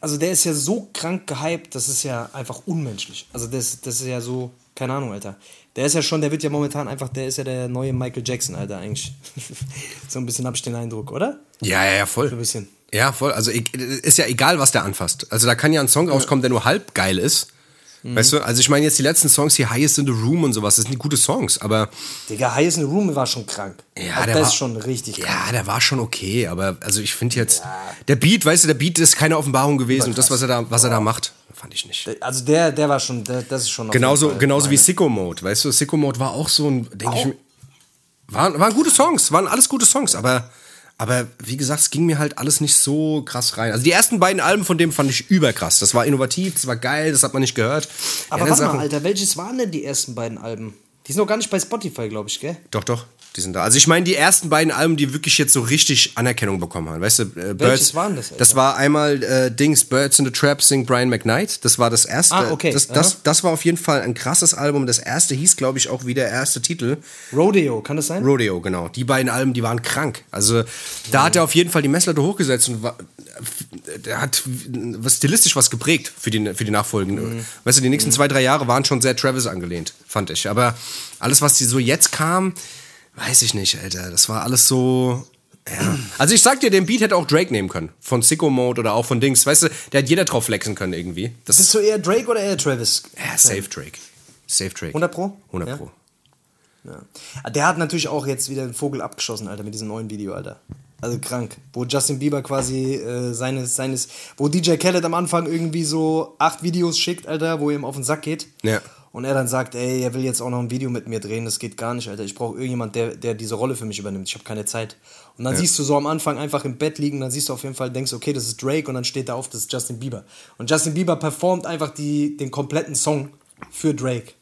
also der ist ja so krank gehypt, das ist ja einfach unmenschlich. Also das, das ist ja so, keine Ahnung, Alter. Der ist ja schon, der wird ja momentan einfach, der ist ja der neue Michael Jackson, Alter, eigentlich. so ein bisschen habe ich den Eindruck, oder? Ja, ja, ja, voll. So ein bisschen. Ja, voll. Also ist ja egal, was der anfasst. Also da kann ja ein Song rauskommen, der nur halb geil ist. Mhm. Weißt du, also ich meine jetzt die letzten Songs hier, Highest in the Room und sowas, das sind gute Songs, aber Digga, Highest in the Room war schon krank. ja, Also der das war, ist schon richtig krank. Ja, der war schon okay, aber also ich finde jetzt der Beat, weißt du, der Beat ist keine Offenbarung gewesen und das was er da was er da macht, fand ich nicht. Also der, der war schon, der, das ist schon Genauso genauso wie Sicko Mode, weißt du, Sicko Mode war auch so ein denke ich waren, waren gute Songs, waren alles gute Songs, aber aber wie gesagt, es ging mir halt alles nicht so krass rein. Also die ersten beiden Alben von dem fand ich überkrass. Das war innovativ, das war geil, das hat man nicht gehört. Aber anderen warte mal, Alter, welches waren denn die ersten beiden Alben? Die sind noch gar nicht bei Spotify, glaube ich, gell? Doch, doch, die sind da. Also ich meine die ersten beiden Alben, die wirklich jetzt so richtig Anerkennung bekommen haben. Weißt du, äh, Birds, waren das, Alter? Das war einmal äh, Dings, Birds in the Trap singt Brian McKnight. Das war das erste. Ah, okay, Das, das, das war auf jeden Fall ein krasses Album. Das erste hieß, glaube ich, auch wie der erste Titel. Rodeo, kann das sein? Rodeo, genau. Die beiden Alben, die waren krank. Also da hat er auf jeden Fall die Messlatte hochgesetzt und war, der hat was stilistisch was geprägt für die, für die Nachfolgenden. Weißt du, die nächsten zwei, drei Jahre waren schon sehr Travis angelehnt, fand ich. Aber alles, was so jetzt kam, weiß ich nicht, Alter. Das war alles so. Ja. Also ich sag dir, den Beat hätte auch Drake nehmen können. Von Sicko Mode oder auch von Dings. Weißt du, der hat jeder drauf flexen können irgendwie. Das Bist du eher Drake oder eher Travis? ja, safe Drake. Safe Drake. 100 Pro? 100 Ja? Pro. Ja. Der hat natürlich auch jetzt wieder den Vogel abgeschossen, Alter, mit diesem neuen Video, Alter. Also krank. Wo Justin Bieber quasi äh, seines, seines, wo DJ Khaled am Anfang irgendwie so acht Videos schickt, Alter, wo ihm auf den Sack geht. Ja. Und er dann sagt, ey, er will jetzt auch noch ein Video mit mir drehen, das geht gar nicht, Alter. Ich brauche irgendjemand, der, der diese Rolle für mich übernimmt. Ich habe keine Zeit. Und dann siehst du so am Anfang einfach im Bett liegen, dann siehst du auf jeden Fall, denkst, okay, das ist Drake und dann steht da auf, das ist Justin Bieber. Und Justin Bieber performt einfach die, den kompletten Song für Drake.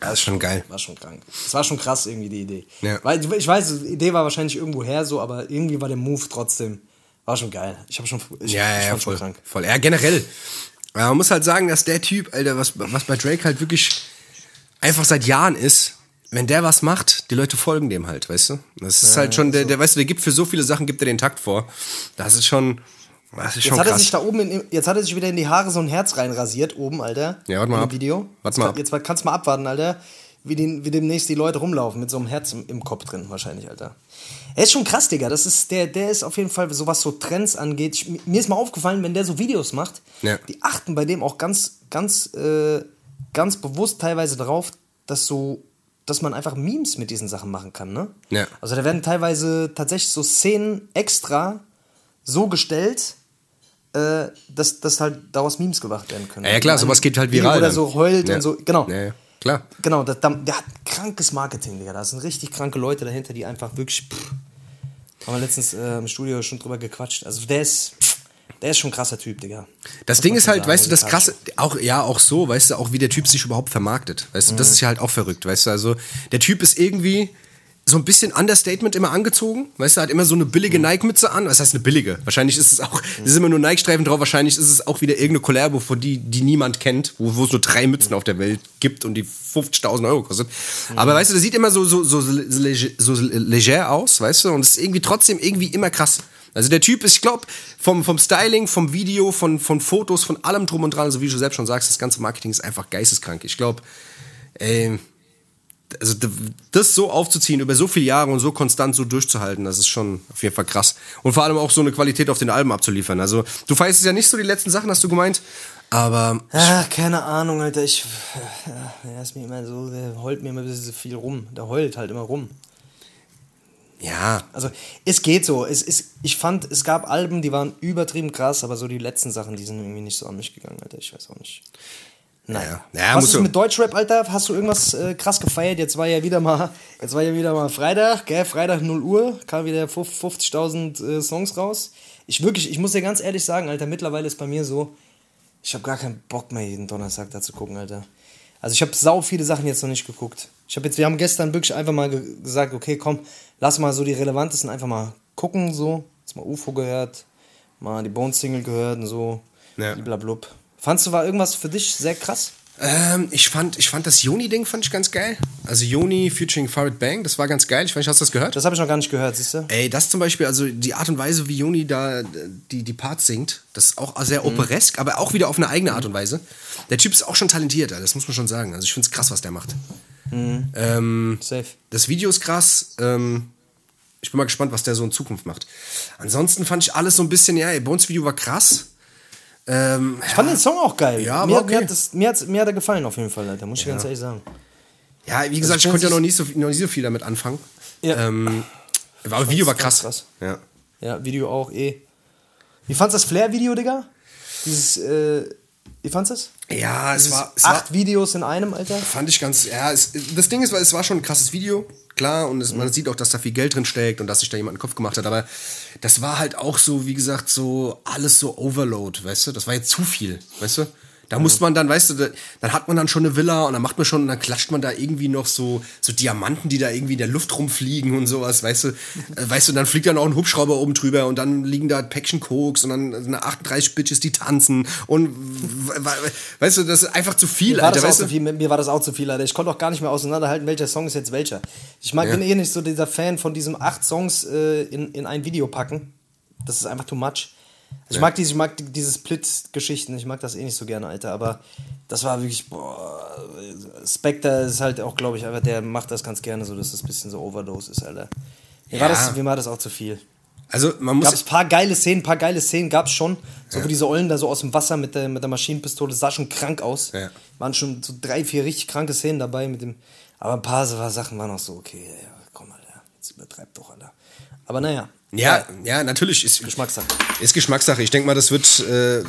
Das ist schon geil. War schon krank. Das war schon krass irgendwie die Idee. Ja. Weil ich weiß, die Idee war wahrscheinlich irgendwo her so, aber irgendwie war der Move trotzdem war schon geil. Ich habe schon ich, Ja, ja, ja, voll. voll. Ja, generell. Ja, man muss halt sagen, dass der Typ, Alter, was, was bei Drake halt wirklich einfach seit Jahren ist, wenn der was macht, die Leute folgen dem halt, weißt du? Das ist halt schon, der, der, weißt du, der gibt für so viele Sachen, gibt er den Takt vor. Das ist schon, das ist Jetzt schon hat er krass. sich da oben in, jetzt hat er sich wieder in die Haare so ein Herz reinrasiert oben, Alter. Ja, warte mal ab. Video. Warte jetzt, mal ab. Jetzt kannst du mal abwarten, Alter, wie, den, wie demnächst die Leute rumlaufen mit so einem Herz im, im Kopf drin wahrscheinlich, Alter. Er ist schon krass, Digga. Das ist der, der ist auf jeden Fall, so was so Trends angeht. Ich, mir ist mal aufgefallen, wenn der so Videos macht, Ja. die achten bei dem auch ganz, ganz, äh, ganz bewusst teilweise darauf, dass so, dass man einfach Memes mit diesen Sachen machen kann, ne? Ja. Also da werden teilweise tatsächlich so Szenen extra so gestellt, äh, dass, dass halt daraus Memes gemacht werden können. Ja, ja, klar, sowas geht halt viral Oder so heult Ja. und so, genau. Ja, klar. Genau, das, da- der hat krankes Marketing, Digga. Da sind richtig kranke Leute dahinter, die einfach wirklich. Pff, haben wir letztens äh, im Studio schon drüber gequatscht. Also der ist. Der ist schon ein krasser Typ, Digga. Das Muss Ding ist halt, sagen, weißt du, das krasse, auch, ja, auch so, weißt du, auch wie der Typ sich überhaupt vermarktet. Weißt du, das ist ja halt auch verrückt, weißt du, also der Typ ist irgendwie so ein bisschen Understatement immer angezogen, weißt du, hat immer so eine billige Nike-Mütze an, was heißt eine billige? Wahrscheinlich ist es auch, es ist immer nur Nike-Streifen drauf, wahrscheinlich ist es auch wieder irgendeine Collabo, von die, die niemand kennt, wo, wo es nur drei Mützen auf der Welt gibt und die 50.000 Euro kostet. Aber weißt du, der sieht immer so, so, so, leger, so leger aus, weißt du, und es ist irgendwie trotzdem irgendwie immer krass. Also der Typ ist, ich glaube, vom, vom Styling, vom Video, von, von Fotos, von allem drum und dran, so wie du selbst schon sagst, das ganze Marketing ist einfach geisteskrank. Ich glaube, ey, also das so aufzuziehen, über so viele Jahre und so konstant so durchzuhalten, das ist schon auf jeden Fall krass. Und vor allem auch so eine Qualität auf den Alben abzuliefern. Also du feierst es ja nicht so die letzten Sachen, hast du gemeint, aber... Ah, keine Ahnung, Alter, ich... Er ist mir immer so, der heult mir immer ein bisschen viel rum. Der heult halt immer rum. Ja. Also, es geht so. Es ist, ich fand, es gab Alben, die waren übertrieben krass, aber so die letzten Sachen, die sind irgendwie nicht so an mich gegangen, Alter. Ich weiß auch nicht. Naja. Ja, Was ist mit Deutschrap, Alter? Hast du irgendwas äh, krass gefeiert? Jetzt war ja wieder mal, jetzt war ja wieder mal Freitag, gell? Freitag 0 Uhr, kam wieder 50.000 äh, Songs raus. Ich wirklich, ich muss dir ganz ehrlich sagen, Alter, mittlerweile ist bei mir so, ich habe gar keinen Bock mehr jeden Donnerstag da zu gucken, Alter. Also ich habe sau viele Sachen jetzt noch nicht geguckt. Ich habe jetzt, wir haben gestern wirklich einfach mal ge gesagt, okay, komm, lass mal so die relevantesten einfach mal gucken, so. Jetzt mal UFO gehört, mal die Bones Single gehört und so. Ja. Blablabla. Fandst du, war irgendwas für dich sehr krass? Ähm, ich fand, ich fand das Joni-Ding fand ich ganz geil. Also Joni featuring Farid Bang, das war ganz geil. Ich weiß nicht, hast du das gehört? Das habe ich noch gar nicht gehört, siehst du? Ey, das zum Beispiel, also die Art und Weise, wie Joni da die, die Parts singt, das ist auch sehr mhm. operesk, aber auch wieder auf eine eigene Art und Weise. Der Typ ist auch schon talentiert, das muss man schon sagen. Also ich finde es krass, was der macht. Mhm. Ähm, Safe. Das Video ist krass. Ähm, ich bin mal gespannt, was der so in Zukunft macht. Ansonsten fand ich alles so ein bisschen, ja, ey, Bones Video war krass. Ähm, ich fand den Song auch geil. Ja, mir, okay. mir, hat das, mir, hat, mir hat er gefallen auf jeden Fall, Alter. Muss ich ja. ganz ehrlich sagen. Ja, wie gesagt, also, ich konnte ja noch nicht, so, noch nicht so viel damit anfangen. Ja. Ähm, aber Video war krass. krass. Ja. ja, Video auch eh. Wie fandest du das Flair-Video, Digga? Dieses, äh, wie fandest du es? Ja, es war, es acht war, Videos in einem, Alter. Fand ich ganz, ja, es, das Ding ist, es war schon ein krasses Video klar, und es, mhm. man sieht auch, dass da viel Geld drin steckt und dass sich da jemand einen Kopf gemacht hat, aber das war halt auch so, wie gesagt, so alles so Overload, weißt du? Das war jetzt zu viel, weißt du? Da muss man dann, weißt du, dann hat man dann schon eine Villa und dann macht man schon, und dann klatscht man da irgendwie noch so, so Diamanten, die da irgendwie in der Luft rumfliegen und sowas, weißt du. Äh, weißt du, dann fliegt dann auch ein Hubschrauber oben drüber und dann liegen da Päckchen Koks und dann 38 Bitches, die tanzen und weißt du, das ist einfach zu viel, mir Alter. War zu viel, mir war das auch zu viel, Alter. Ich konnte auch gar nicht mehr auseinanderhalten, welcher Song ist jetzt welcher. Ich mag, ja. bin eh nicht so dieser Fan von diesem acht Songs äh, in, in ein Video packen. Das ist einfach too much. Ich, mag diese, ich mag diese Split-Geschichten, ich mag das eh nicht so gerne, Alter, aber das war wirklich, boah, Spectre ist halt auch, glaube ich, einfach, der macht das ganz gerne so, dass das ein bisschen so Overdose ist, Alter. Mir, ja. war, das, mir war das auch zu viel. Also man muss. Gab's paar geile Szenen, ein paar geile Szenen gab es schon. So ja. wo diese Ollen da so aus dem Wasser mit der, mit der Maschinenpistole, sah schon krank aus. Ja. Waren schon so drei, vier richtig kranke Szenen dabei mit dem. Aber ein paar Sachen waren auch so, okay, ja, komm, Alter, jetzt übertreibt doch, Alter. Aber naja, ja, ja, natürlich ist Geschmackssache. Ist Geschmackssache. Ich denke mal, das wird. Äh,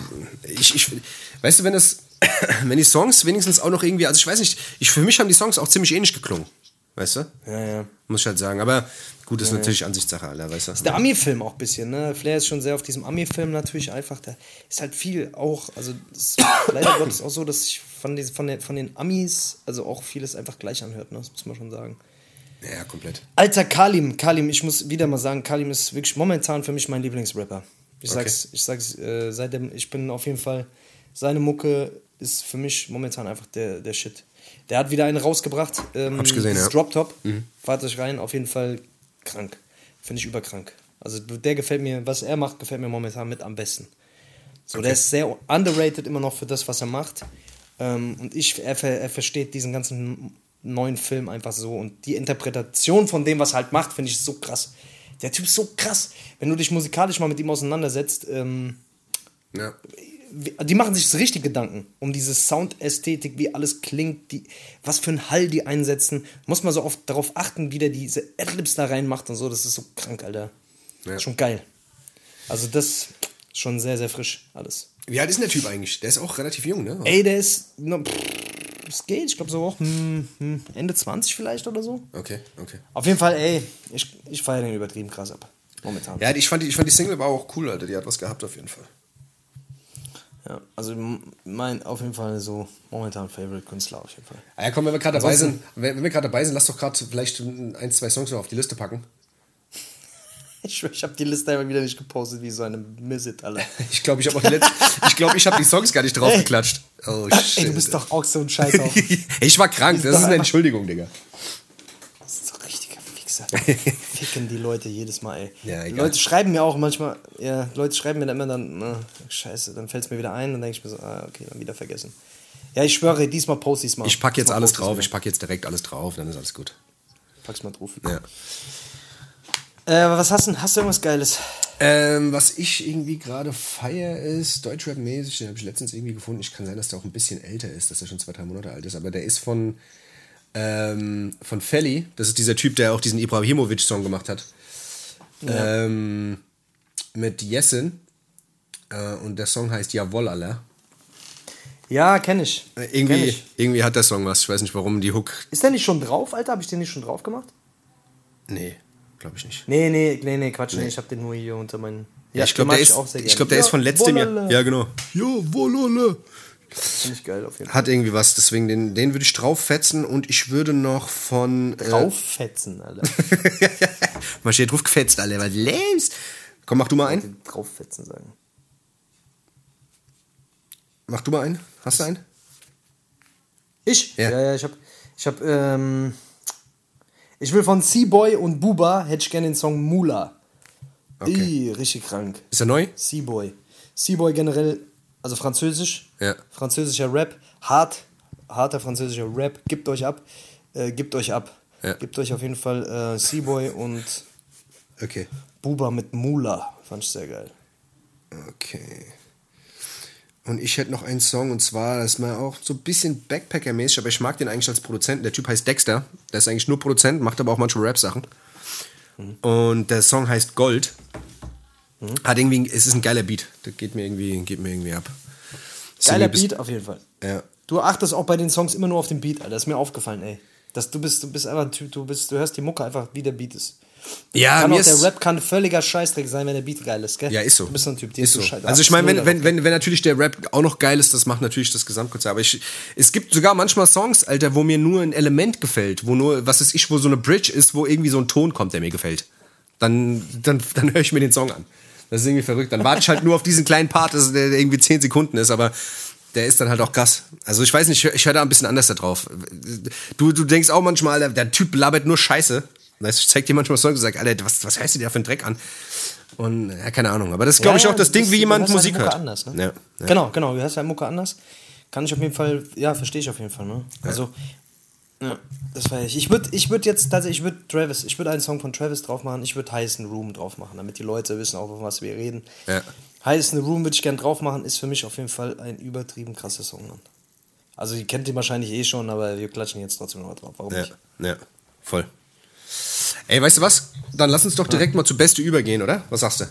ich, ich, weißt du, wenn es, wenn die Songs wenigstens auch noch irgendwie, also ich weiß nicht, ich für mich haben die Songs auch ziemlich ähnlich geklungen, weißt du? Ja, ja. Muss ich halt sagen. Aber gut, ist ja, natürlich ja. Ansichtssache, Alter, weißt du? Ist der Ami-Film auch ein bisschen, ne? Flair ist schon sehr auf diesem Ami-Film natürlich einfach. Da ist halt viel auch, also ist leider Gottes auch so, dass ich von, den, von, den, von den Amis, also auch vieles einfach gleich anhört, ne? Das muss man schon sagen. Ja, komplett. Alter Kalim, Kalim, ich muss wieder mal sagen, Kalim ist wirklich momentan für mich mein Lieblingsrapper. Ich okay. sag's, ich sag's, äh, seitdem, ich bin auf jeden Fall, seine Mucke ist für mich momentan einfach der, der Shit. Der hat wieder einen rausgebracht. Ähm, Hab ich gesehen, ja. Drop Top. Mhm. Fahrt euch rein, auf jeden Fall krank. Finde ich überkrank. Also der gefällt mir, was er macht, gefällt mir momentan mit am besten. So, okay. der ist sehr underrated immer noch für das, was er macht. Ähm, und ich, er, er versteht diesen ganzen neuen Film einfach so. Und die Interpretation von dem, was er halt macht, finde ich so krass. Der Typ ist so krass. Wenn du dich musikalisch mal mit ihm auseinandersetzt, ähm, ja. die machen sich richtig Gedanken um diese Soundästhetik, wie alles klingt, die, was für einen Hall die einsetzen. Muss man so oft darauf achten, wie der diese Adlibs da reinmacht und so. Das ist so krank, Alter. Ja. Schon geil. Also das ist schon sehr, sehr frisch alles. Wie alt ist denn der Typ eigentlich? Der ist auch relativ jung, ne? Ey, der ist. No, pff, es geht. Ich glaube so auch hm, hm, Ende 20 vielleicht oder so. Okay, okay. Auf jeden Fall, ey, ich, ich feiere den übertrieben krass ab. Momentan. Ja, ich fand, die, ich fand die Single war auch cool, Alter. Die hat was gehabt auf jeden Fall. Ja, also mein auf jeden Fall so momentan Favorite Künstler auf jeden Fall. Ah ja, komm, wenn wir gerade dabei sind, wenn, wenn wir gerade dabei sind, lass doch gerade vielleicht ein, zwei Songs noch auf die Liste packen. Ich, ich habe die Liste einfach wieder nicht gepostet, wie so eine Missit, Alter. Ich glaube, ich habe auch die letzte, ich glaube, ich habe die Songs gar nicht draufgeklatscht. Oh shit. Ey, du bist doch auch so ein Scheiß ich war krank, das ist eine Entschuldigung, Digga. Das ist doch richtiger Wichser. Ficken die Leute jedes Mal, ey. Ja, egal. Leute schreiben mir auch manchmal, ja, Leute schreiben mir dann immer dann, na, scheiße, dann fällt es mir wieder ein, dann denke ich mir so, ah, okay, dann wieder vergessen. Ja, ich schwöre, diesmal poste ich es mal. Ich pack jetzt Diesmal alles ich's drauf, ich pack jetzt direkt alles drauf, dann ist alles gut. Pack's mal drauf. Ja. Äh, was hast du denn? Hast du irgendwas Geiles? Ähm, was ich irgendwie gerade feier ist, Deutschrap-mäßig, den habe ich letztens irgendwie gefunden. Ich kann sein, dass der auch ein bisschen älter ist, dass er schon zwei, drei Monate alt ist, aber der ist von, ähm, von Felly. Das ist dieser Typ, der auch diesen Ibrahimovic-Song gemacht hat. Ähm, mit Jessin. Äh, und der Song heißt Jawoll, Allah. Ja, kenn ich. Äh, Kenn Irgendwie, ich. irgendwie hat der Song was. Ich weiß nicht warum. Die Hook. Ist der nicht schon drauf, Alter? Hab ich den nicht schon drauf gemacht? Nee, glaube ich nicht. Nee, nee, nee, nee, Quatsch, nee. ich hab den nur hier unter meinen. Ja, ich den glaube, der, ist, auch sehr ich gerne. glaub, der ist von letztem Jahr. Ja, genau. Jawoll, Finde ich geil auf jeden Fall. Hat irgendwie was, deswegen den, den würde ich drauffetzen und ich würde noch von. Äh, Drauffetzen, Alter. Mal steht drauf gefetzt, alle, was lebst. Komm, mach du mal einen. Drauffetzen sagen. Mach du mal einen. Hast du einen? Ich? Ja. Ja, ja, ich hab. Ich hab, ähm. Ich will von Seaboy und Buba hätte ich gerne den Song Mula. Okay. Ih, richtig krank. Ist er neu? Seaboy. Seaboy generell, also französisch. Ja. Französischer Rap. Hart. Harter französischer Rap. Gebt euch ab. Äh, gebt euch ab. Ja. Gebt euch auf jeden Fall äh, Seaboy und Okay. Buba mit Mula. Fand ich sehr geil. Okay. Und ich hätte noch einen Song und zwar, das ist mal auch so ein bisschen Backpacker-mäßig, aber ich mag den eigentlich als Produzenten. Der Typ heißt Dexter. Der ist eigentlich nur Produzent, macht aber auch manchmal Rap-Sachen. Und der Song heißt Gold. Hat irgendwie, es ist ein geiler Beat. Der geht mir irgendwie, geht mir irgendwie ab. Geiler Beat auf jeden Fall. Ja. Du achtest auch bei den Songs immer nur auf den Beat, Alter. Das ist mir aufgefallen, ey. Das, du, bist, du bist einfach ein Typ, du, bist, du hörst die Mucke einfach, wie der Beat ist. Ja, kann auch der Rap kann völliger Scheißdreck sein, wenn der Beat geil ist, gell? Ja, ist so. Du bist so ein Typ, dir ist so. Scheiße. Also ich meine, wenn, wenn, wenn, wenn natürlich der Rap auch noch geil ist, das macht natürlich das Gesamtkonzert. Aber ich, es gibt sogar manchmal Songs, Alter, wo mir nur ein Element gefällt, wo nur, was ist ich, wo so eine Bridge ist, wo irgendwie so ein Ton kommt, der mir gefällt. Dann, dann, dann höre ich mir den Song an. Das ist irgendwie verrückt. Dann warte ich halt nur auf diesen kleinen Part, dass der der irgendwie 10 Sekunden ist, aber der ist dann halt auch krass. Also ich weiß nicht, ich hör- höre da ein bisschen anders da drauf. Du, du denkst auch manchmal, der, der Typ labert nur Scheiße. Weißt du, Ich zeig dir manchmal Songs und sag, Alter, was, was du dir da für einen Dreck an? Und ja, keine Ahnung. Aber das ist, glaube ich, Ja, auch das Ding, wie jemand hörst Musik hört. Anders, ne? ja, ja. Genau, genau, du hörst deine Mucke anders. Kann ich auf jeden Fall, ja, verstehe ich auf jeden Fall, ne? Also, ja, das feier ich. Ich würde ich würd jetzt tatsächlich, ich würde Travis, ich würde einen Song von Travis drauf machen, ich würde Heißen Room drauf machen, damit die Leute wissen auch, von was wir reden. Ja. Heißen Room würde ich gerne drauf machen, ist für mich auf jeden Fall ein übertrieben krasser Song. Mann. Also, ihr kennt ihn wahrscheinlich eh schon, aber wir klatschen jetzt trotzdem noch mal drauf. Warum Ja, nicht? ja, voll. Ey, weißt du was? Dann lass uns doch direkt mal zu Beste übergehen, oder? Was sagst du?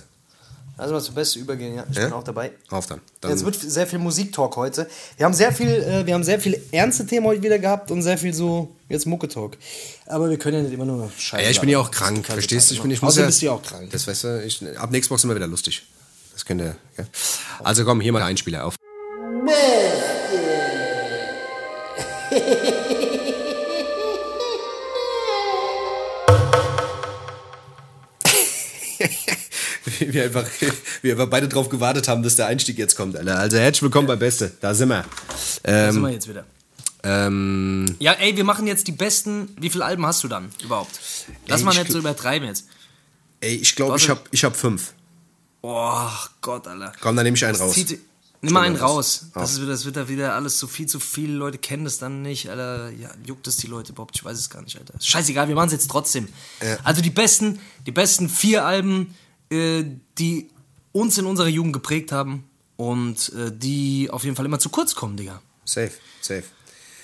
Also mal zum Besten übergehen, ja. Ich Ja? bin auch dabei. Auf dann. dann Jetzt wird sehr viel Musiktalk heute. Wir haben sehr viel, äh, wir haben sehr viel ernste Themen heute wieder gehabt und sehr viel so jetzt Mucke-Talk. Aber wir können ja nicht immer nur Scheiße. ja, ich bin ja auch krank, verstehst du? Ich bin, ich Außerdem muss ja, bist du ja auch krank. Das weißt du, ich, ab nächste Woche sind wir wieder lustig. Das könnt ihr, ja. Also komm, hier mal der Einspieler auf. wie, wir einfach, wie wir einfach beide drauf gewartet haben, dass der Einstieg jetzt kommt, Alter. Also herzlich willkommen bei Beste. Da sind wir. Da sind Ähm, wir jetzt wieder. ähm, Ja, ey, wir machen jetzt die besten. Wie viele Alben hast du dann überhaupt? Lass Ey, mal ich nicht so übertreiben jetzt. ey, ich glaube, ich habe ich hab fünf. Oh Gott, Alter. Komm, dann nehme ich einen Das raus. zieht- Nimm mal einen raus. raus. Das, ist, wieder- das wird da wieder alles zu viel zu viele Leute kennen das dann nicht, Alter. Ja, juckt es die Leute überhaupt? Ich weiß es gar nicht, Alter. Scheißegal, wir machen es jetzt trotzdem. Also die besten, die besten vier Alben, äh, die uns in unserer Jugend geprägt haben und äh, die auf jeden Fall immer zu kurz kommen, Digga. Safe, safe.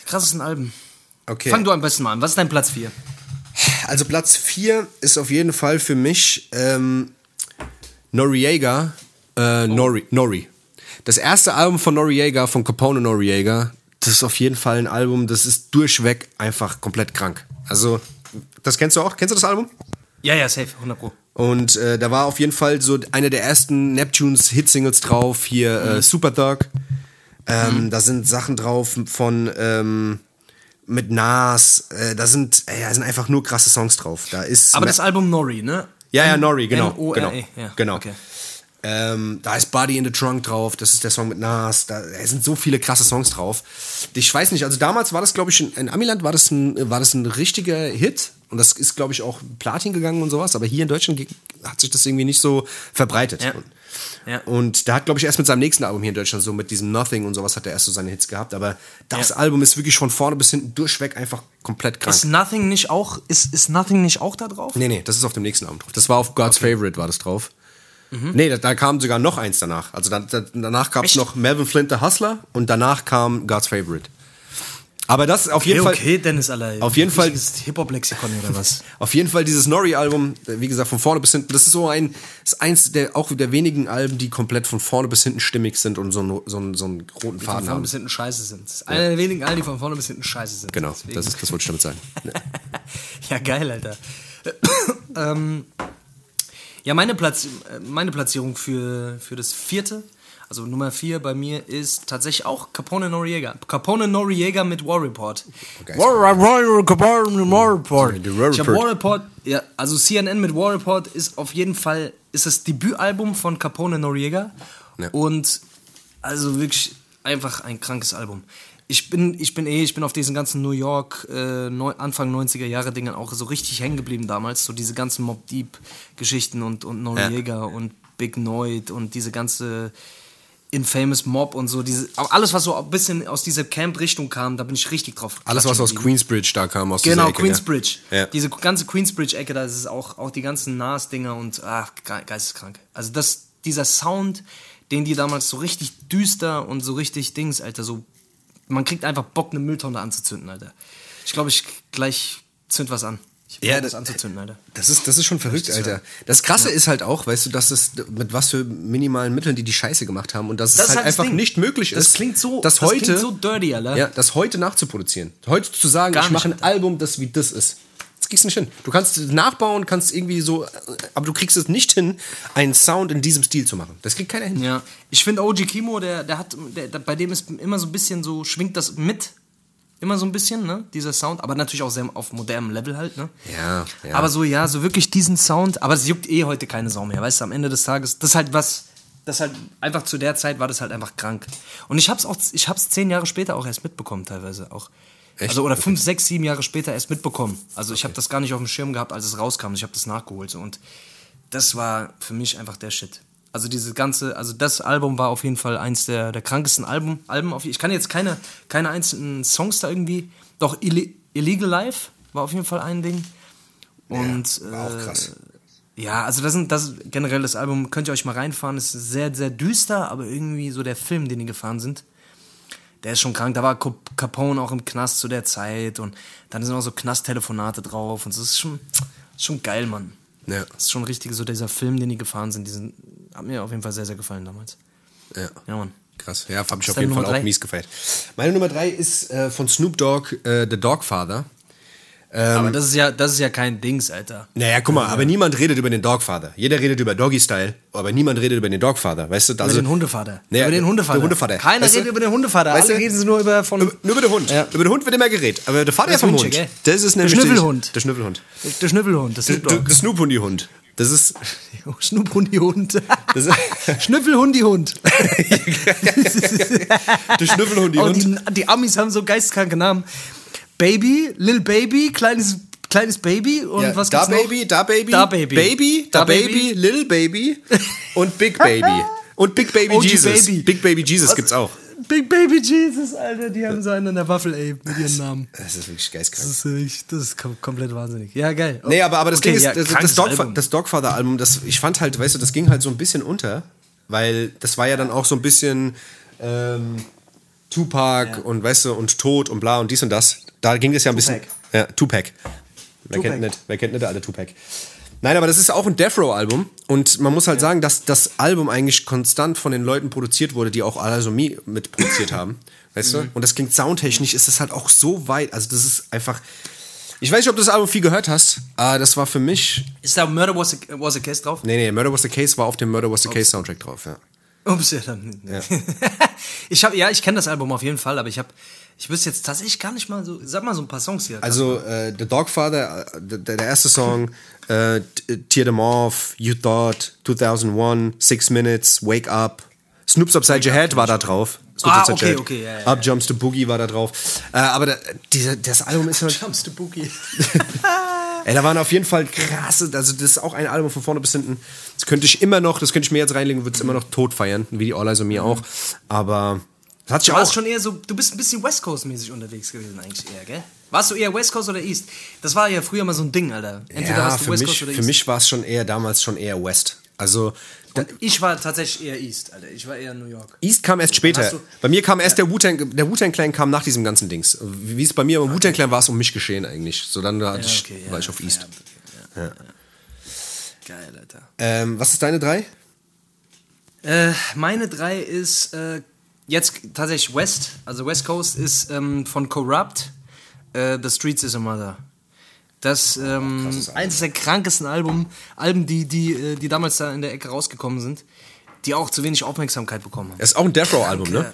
Krassesten Alben. Okay. Fang du am besten mal an. Was ist dein Platz 4? Also Platz 4 ist auf jeden Fall für mich ähm, Noriega. Äh, Nori, Nori. Das erste Album von Noriega, von Capone Noriega, das ist auf jeden Fall ein Album, das ist durchweg einfach komplett krank. Also, das kennst du auch? Kennst du das Album? Ja, ja, safe, 100 Pro. Und äh, da war auf jeden Fall so eine der ersten Neptunes Hitsingles drauf, hier Mhm. äh, Super Thug. Ähm, Da sind Sachen drauf von ähm, mit Nas. Äh, da sind, ey, da sind einfach nur krasse Songs drauf. Da ist Aber das Album Nori, ne? ja, ja, Nori, genau. N-O-R-E, genau, ja, genau. okay. Ähm, da ist Body in the Trunk drauf, das ist der Song mit Nas, da, da sind so viele krasse Songs drauf. Ich weiß nicht, also damals war das, glaube ich, in, in Amiland war das, ein, war das ein richtiger Hit. Und das ist, glaube ich, auch Platin gegangen und sowas. Aber hier in Deutschland hat sich das irgendwie nicht so verbreitet. Ja. Und, Ja. und der hat, glaube ich, erst mit seinem nächsten Album hier in Deutschland, so mit diesem Nothing und sowas, hat er erst so seine Hits gehabt. Aber das Ja. Album ist wirklich von vorne bis hinten durchweg einfach komplett krank. Ist Nothing nicht auch, ist, ist Nothing nicht auch da drauf? Nee, nee, das ist auf dem nächsten Album drauf. Das war auf God's Favorite, war das drauf. Nee, da, da kam sogar noch eins danach. Also da, da, danach gab es noch Melvin Flint the Hustler und danach kam God's Favorite. Aber das auf jeden Okay, Fall. okay, Dennis, Alter. Auf jeden Fall- Hip-Hop-Lexikon oder was? Auf jeden Fall dieses Nori-Album, wie gesagt, von vorne bis hinten, das ist so ein, ist eins der, auch der wenigen Alben, die komplett von vorne bis hinten stimmig sind und so, einen- so, einen- so einen roten Von Faden vorne haben. bis hinten scheiße sind. Das ist einer der wenigen Alben, die von vorne bis hinten scheiße sind. Genau, Deswegen. das, ist, das wollte ich damit sagen. Ja. Ja, geil, Alter. ähm, ja, meine, Platz, äh, meine Platzierung für, für das vierte, also Nummer vier bei mir ist tatsächlich auch Capone Noriega. Capone Noriega mit War Report. geil. War, War, Capone War Report. Ich hab Report. War Report, ja, also CNN mit War Report ist auf jeden Fall, ist das Debütalbum von Capone Noriega. Ja. Und also wirklich einfach ein krankes Album. Ich bin, ich bin eh, ich bin auf diesen ganzen New York äh, Anfang 90er Jahre Dingen auch so richtig hängen geblieben damals. So diese ganzen Mob Deep Geschichten und, und Noriega und Big Noid und diese ganze Infamous Mob und so. Diese, alles, was so ein bisschen aus dieser Camp-Richtung kam, da bin ich richtig drauf. Alles, was aus. Queensbridge da kam, aus Genau, Ecke, Queensbridge. Ja. Diese ganze Queensbridge-Ecke, da ist es auch, auch die ganzen Nas-Dinger und ach, ge geisteskrank. Also das, dieser Sound, den die damals so richtig düster und so richtig Dings, Alter, so, man kriegt einfach Bock, eine Mülltonne anzuzünden, Alter. Ich glaube, ich gleich zünd was an. Ich Ja, das- anzuzünden, Alter. Das ist, das ist schon verrückt, das Alter. Das Krasse ist halt auch, weißt du, dass es mit was für minimalen Mitteln die die Scheiße gemacht haben und dass Das es ist halt halt das einfach Ding. nicht möglich Das ist, klingt so- das das heute, klingt so dirty, Alter. Ja, das heute nachzuproduzieren. Heute zu sagen, Gar ich mache ein. Album, das wie das ist. Das kriegst du nicht hin. Du kannst nachbauen, kannst irgendwie so, aber du kriegst es nicht hin, einen Sound in diesem Stil zu machen. Das kriegt keiner hin. Ja, ich finde OG Kimo, der, der hat, der, der, bei dem ist immer so ein bisschen so, schwingt das mit. Immer so ein bisschen, ne? Dieser Sound, aber natürlich auch sehr auf modernem Level halt, ne? Ja, ja. Aber so, ja, so wirklich diesen Sound, aber es juckt eh heute keine Sau mehr, weißt du, am Ende des Tages, das ist halt was, das halt, einfach zu der Zeit war das halt einfach krank. Und ich hab's auch, ich hab's zehn Jahre später auch erst mitbekommen, teilweise auch. Echt? Also, oder fünf, sechs, sieben Jahre später erst mitbekommen. Also, ich habe das gar nicht auf dem Schirm gehabt, als es rauskam. Ich habe das nachgeholt. So. Und das war für mich einfach der Shit. Also diese ganze, also das Album war auf jeden Fall eins der, der krankesten Album, Alben. Auf, ich kann jetzt keine, keine einzelnen Songs da irgendwie. Doch Ille Illegal Life war auf jeden Fall ein Ding. Und war auch äh, krass. ja, also das sind das generell das Album könnt ihr euch mal reinfahren. Ist sehr sehr düster, aber irgendwie so der Film, den die gefahren sind, der ist schon krank. Da war Cap- Capone auch im Knast zu der Zeit und dann sind auch so Knasttelefonate drauf und so. Das ist schon, schon geil, Mann. Ja. Das ist schon richtig so dieser Film, den die gefahren sind. Diesen hat mir auf jeden Fall sehr sehr gefallen damals. Ja. Ja, Mann. Krass, ja, hab ich auf jeden Fall Nummer auch drei? mies gefeiert. Meine Nummer drei ist äh, von Snoop Dogg, äh, The Dogfather. Ähm, aber das ist ja das ist ja kein Dings, Alter. Naja, guck mal, aber niemand redet über den Dogfather. Jeder redet über Doggy Style, aber niemand redet über den Dogfather, weißt du? Über Also, den Hundevater. Naja, über den Hundevater. der Hundevater. Keiner Weißt redet über den Hundevater. Weißt Alle du? reden nur über von Über, nur über den Hund. Ja. Über den Hund wird immer geredet. Aber der Vater Das vom Hund, gell? das ist Der nämlich Schnüffelhund. Der Schnüffelhund. der Schnüffelhund, das Der, Snoop der, Dogg. der Snoop-Hundi-Hund. Das ist. Schnupphundihund. Schnüffelhundihund. der Oh, Schnüffelhundi-Hund. die, die Amis haben so geistkranke Namen. Baby, Lil Baby, kleines, kleines Baby und Ja, was da gibt's noch? Baby, da Baby, Da Baby. Baby, da, Da Baby, Baby. Little Baby und Big Baby. Und Big Baby OG Jesus. Baby. Big Baby Jesus Was? gibt's auch. Big Baby Jesus, Alter, die haben so einen an der Waffel, ey, mit ihren Namen. Das ist wirklich Das geistkrank. ist, wirklich- das ist kom komplett wahnsinnig. Ja, geil. Nee, aber, aber das Okay, Ding ist, ja, das, das, Dogfa Album. das Dogfather-Album, das, ich fand halt, weißt du, das ging halt so ein bisschen unter, weil das war ja dann auch so ein bisschen ähm, Tupac und weißt du, und Tod und bla und dies und das. Da ging es ja ein bisschen. Tupac. Ja, Tupac. Wer Tupac. kennt nicht, wer kennt nicht der alte Tupac? Nein, aber das ist auch ein Death Row-Album und man muss halt sagen, dass das Album eigentlich konstant von den Leuten produziert wurde, die auch Alasomie mitproduziert haben. Weißt Mhm. du? Und das klingt soundtechnisch, ist das halt auch so weit. Also, das ist einfach. Ich weiß nicht, ob du das Album viel gehört hast, aber das war für mich. Ist da Murder was a, was a Case drauf? Nee, nee, Murder Was the Case war auf dem Murder Was the Case Soundtrack drauf, ja. Ups, ja, dann. ich habe ja, ich kenne das Album auf jeden Fall, aber ich habe, ich wüsste jetzt tatsächlich gar nicht mal so, sag mal so ein paar Songs hier. Also, äh, The Dogfather, äh, der, der erste Song, äh, Tear Them Off, You Thought, 2001, Six Minutes, Wake Up. Snoops Upside Your Head war da drauf. So Ah, okay, Jack. okay, ja, ja, Up Jumps the Boogie war da drauf. Äh, aber da, dieser, das Album ist halt. Jumps the Boogie. Ey, da waren auf jeden Fall krasse, also das ist auch ein Album von vorne bis hinten. Das könnte ich immer noch, das könnte ich mir jetzt reinlegen, würde es immer noch tot feiern, wie die All Eyes on Me auch. Aber das hat sich Du auch. warst schon eher so, du bist ein bisschen West Coast-mäßig unterwegs gewesen eigentlich eher, gell? Warst du eher West Coast oder East? Das war ja früher mal so ein Ding, Alter. Entweder ja, hast du für West mich, Coast oder für East. mich war es schon eher damals schon eher West. Also ich war tatsächlich eher East, Alter. Ich war eher New York. East kam erst später. hast du- bei mir kam erst der Wu-Tang, der Wu-Tang Clan kam nach diesem ganzen Dings. Wie es bei mir beim Wu-Tang Clan war es um mich geschehen eigentlich. So dann da hatte ich, okay, ja, war ich auf East. Ja, okay, ja. Geil, Alter. Ähm, was ist deine drei? Äh, meine drei ist äh, jetzt tatsächlich West, also West Coast ist ähm, von Corrupt, äh, The Streets is a Mother. Das ähm, krasses eines der krankesten Album, Alben, die, die, äh, die damals da in der Ecke rausgekommen sind, die auch zu wenig Aufmerksamkeit bekommen haben. Das ist auch ein Death Row Album, ne?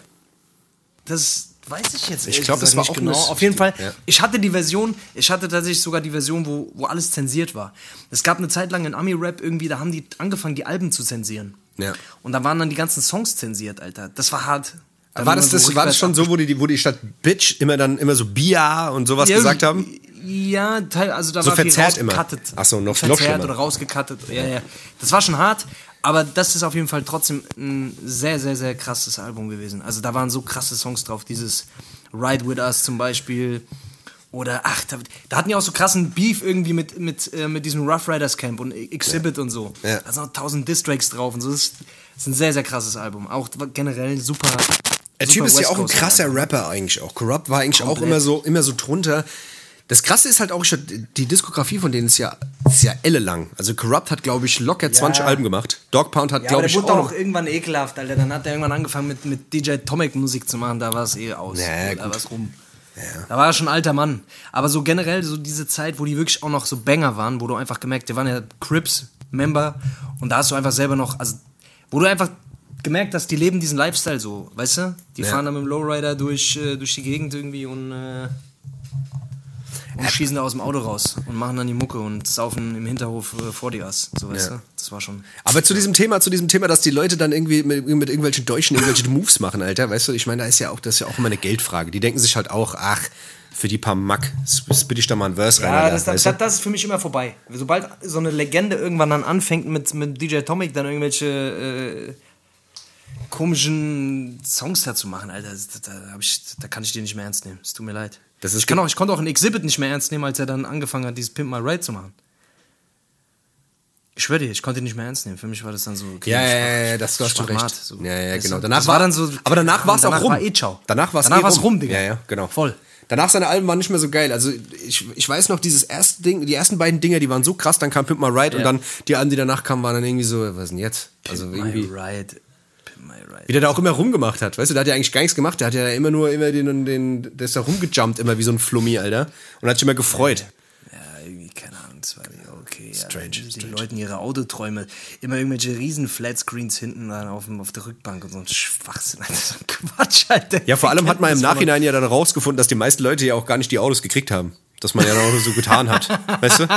Das weiß ich jetzt Ich ehrlich glaub, das war nicht auch genau. Auf jeden Fall, Ja. ich hatte die Version, ich hatte tatsächlich sogar die Version, wo, wo alles zensiert war. Es gab eine Zeit lang in Ami-Rap irgendwie, da haben die angefangen, die Alben zu zensieren. Ja. Und da waren dann die ganzen Songs zensiert, Alter. Das war hart. Dann War das, immer so das, war das schon so, wo die, wo die statt Bitch immer dann immer so Bia und sowas Ja, gesagt haben? Ja, teil, also da So war viel verzerrt immer. Ach so, noch- noch verzerrt schlimmer. oder rausgecuttet. Ja, ja. Das war schon hart, aber das ist auf jeden Fall trotzdem ein sehr, sehr, sehr krasses Album gewesen. Also da waren so krasse Songs drauf. Dieses Ride With Us zum Beispiel. Oder, ach, da, da hatten die auch so krassen Beef irgendwie mit, mit, äh, mit diesem Rough Riders Camp und Exhibit und so. Ja. Da sind noch tausend Distracks drauf und so. Das ist, ein sehr, sehr krasses Album. Auch generell super. Der Typ ist ja auch ein krasser. Rapper eigentlich auch. Corrupt war eigentlich auch Komplett. immer so, immer so drunter. Das Krasse ist halt auch, schon, die Diskografie von denen ist ja, ist ja ellelang. Also Corrupt hat, glaube ich, locker 20 Alben gemacht. Dog Pound hat, Ja, glaube der ich, wurde auch doch noch... auch irgendwann ekelhaft, Alter. Dann hat er irgendwann angefangen mit, mit DJ Tomic Musik zu machen, da war es eh aus. Ja, da war es rum. Da war er schon ein alter Mann. Aber so generell, so diese Zeit, wo die wirklich auch noch so Banger waren, wo du einfach gemerkt, die waren ja Crips-Member und da hast du einfach selber noch, also, wo du einfach gemerkt hast, die leben diesen Lifestyle so, weißt du? Die Ja. fahren dann mit dem Lowrider durch, äh, durch die Gegend irgendwie und, äh, und schießen da aus dem Auto raus und machen dann die Mucke und saufen im Hinterhof äh, vor dir. So, weißt Ja. du? Das war schon. Aber zu diesem Thema, zu diesem Thema, dass die Leute dann irgendwie mit, mit irgendwelchen Deutschen irgendwelche Moves machen, Alter, weißt du, ich meine, da ist ja auch, das ist ja auch immer eine Geldfrage. Die denken sich halt auch, ach, für die paar Mack spitte ich da mal ein Verse rein, Ja, das, das, das, das ist für mich immer vorbei. Sobald so eine Legende irgendwann dann anfängt mit, mit DJ Tomic dann irgendwelche äh, komischen Songs dazu machen, Alter, da, da, hab ich, da kann ich den nicht mehr ernst nehmen. Es tut mir leid. Das ist ich, kann auch, ich konnte auch einen Exhibit nicht mehr ernst nehmen, als er dann angefangen hat, dieses Pimp My Ride zu machen. Ich schwöre dir, ich konnte ihn nicht mehr ernst nehmen. Für mich war das dann so. okay, Ja, ja, ja, ja, das hast schon recht. so. Ja, ja, genau. Danach das war dann so. aber danach war es auch rum. War eh ciao. Danach war es danach eh rum. rum, Digga. Ja, ja, genau. Voll. Danach seine Alben waren nicht mehr so geil. Also ich, ich weiß noch, dieses erste Ding, die ersten beiden Dinger, die waren so krass, dann kam Pimp My Ride und Ja. dann die Alben, die danach kamen, waren dann irgendwie so, was denn jetzt? Also My irgendwie. Pimp My Ride. Wie der da auch immer rumgemacht hat. Weißt du, der hat ja eigentlich gar nichts gemacht. Der hat ja immer nur immer den, den der ist da rumgejumpt, immer wie so ein Flummi, Alter. Und hat sich immer gefreut. Ja, irgendwie, keine Ahnung, das war okay. Strange, Ja, die strange. Leuten ihre Autoträume, immer irgendwelche riesen Flatscreens hinten dann auf, dem, auf der Rückbank und so ein Schwachsinn, Alter, so ein Quatsch, Alter. Ja, vor allem hat man im Nachhinein ja dann rausgefunden, dass die meisten Leute ja auch gar nicht die Autos gekriegt haben. Dass man ja auch so getan hat. Weißt du?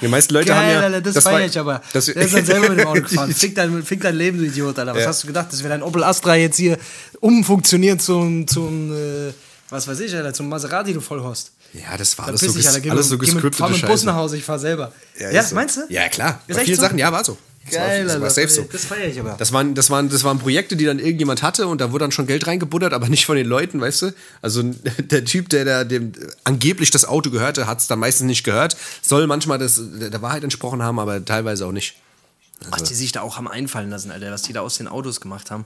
Die meisten Leute Geil, haben ja. Alter, das, war- feier ich aber. das- der ist dann selber mit dem Auto gefahren. Fick dein, fick dein Leben, du Idiot, Alter. Was Ja. hast du gedacht, dass wir dein Opel Astra jetzt hier umfunktionieren zum, zum äh, was weiß ich, Alter, zum Maserati, du Vollhorst? Ja, das war alles so, ges Alter. Alles so mit- geh mit- Fahr gescriptete mit dem Bus nach Hause, ich fahr selber. Ja, ist so. meinst du? Ja, klar. Bei vielen so? Sachen, ja, war so. Das war, Geil, das war safe so. Das feiere ich aber. Das waren, das, waren, das waren Projekte, die dann irgendjemand hatte und da wurde dann schon Geld reingebuttert, aber nicht von den Leuten, weißt du? Also der Typ, der, der dem angeblich das Auto gehörte, hat es dann meistens nicht gehört. Soll manchmal das, der Wahrheit entsprochen haben, aber teilweise auch nicht. Was die sich da auch haben einfallen lassen, Alter, was die da aus den Autos gemacht haben.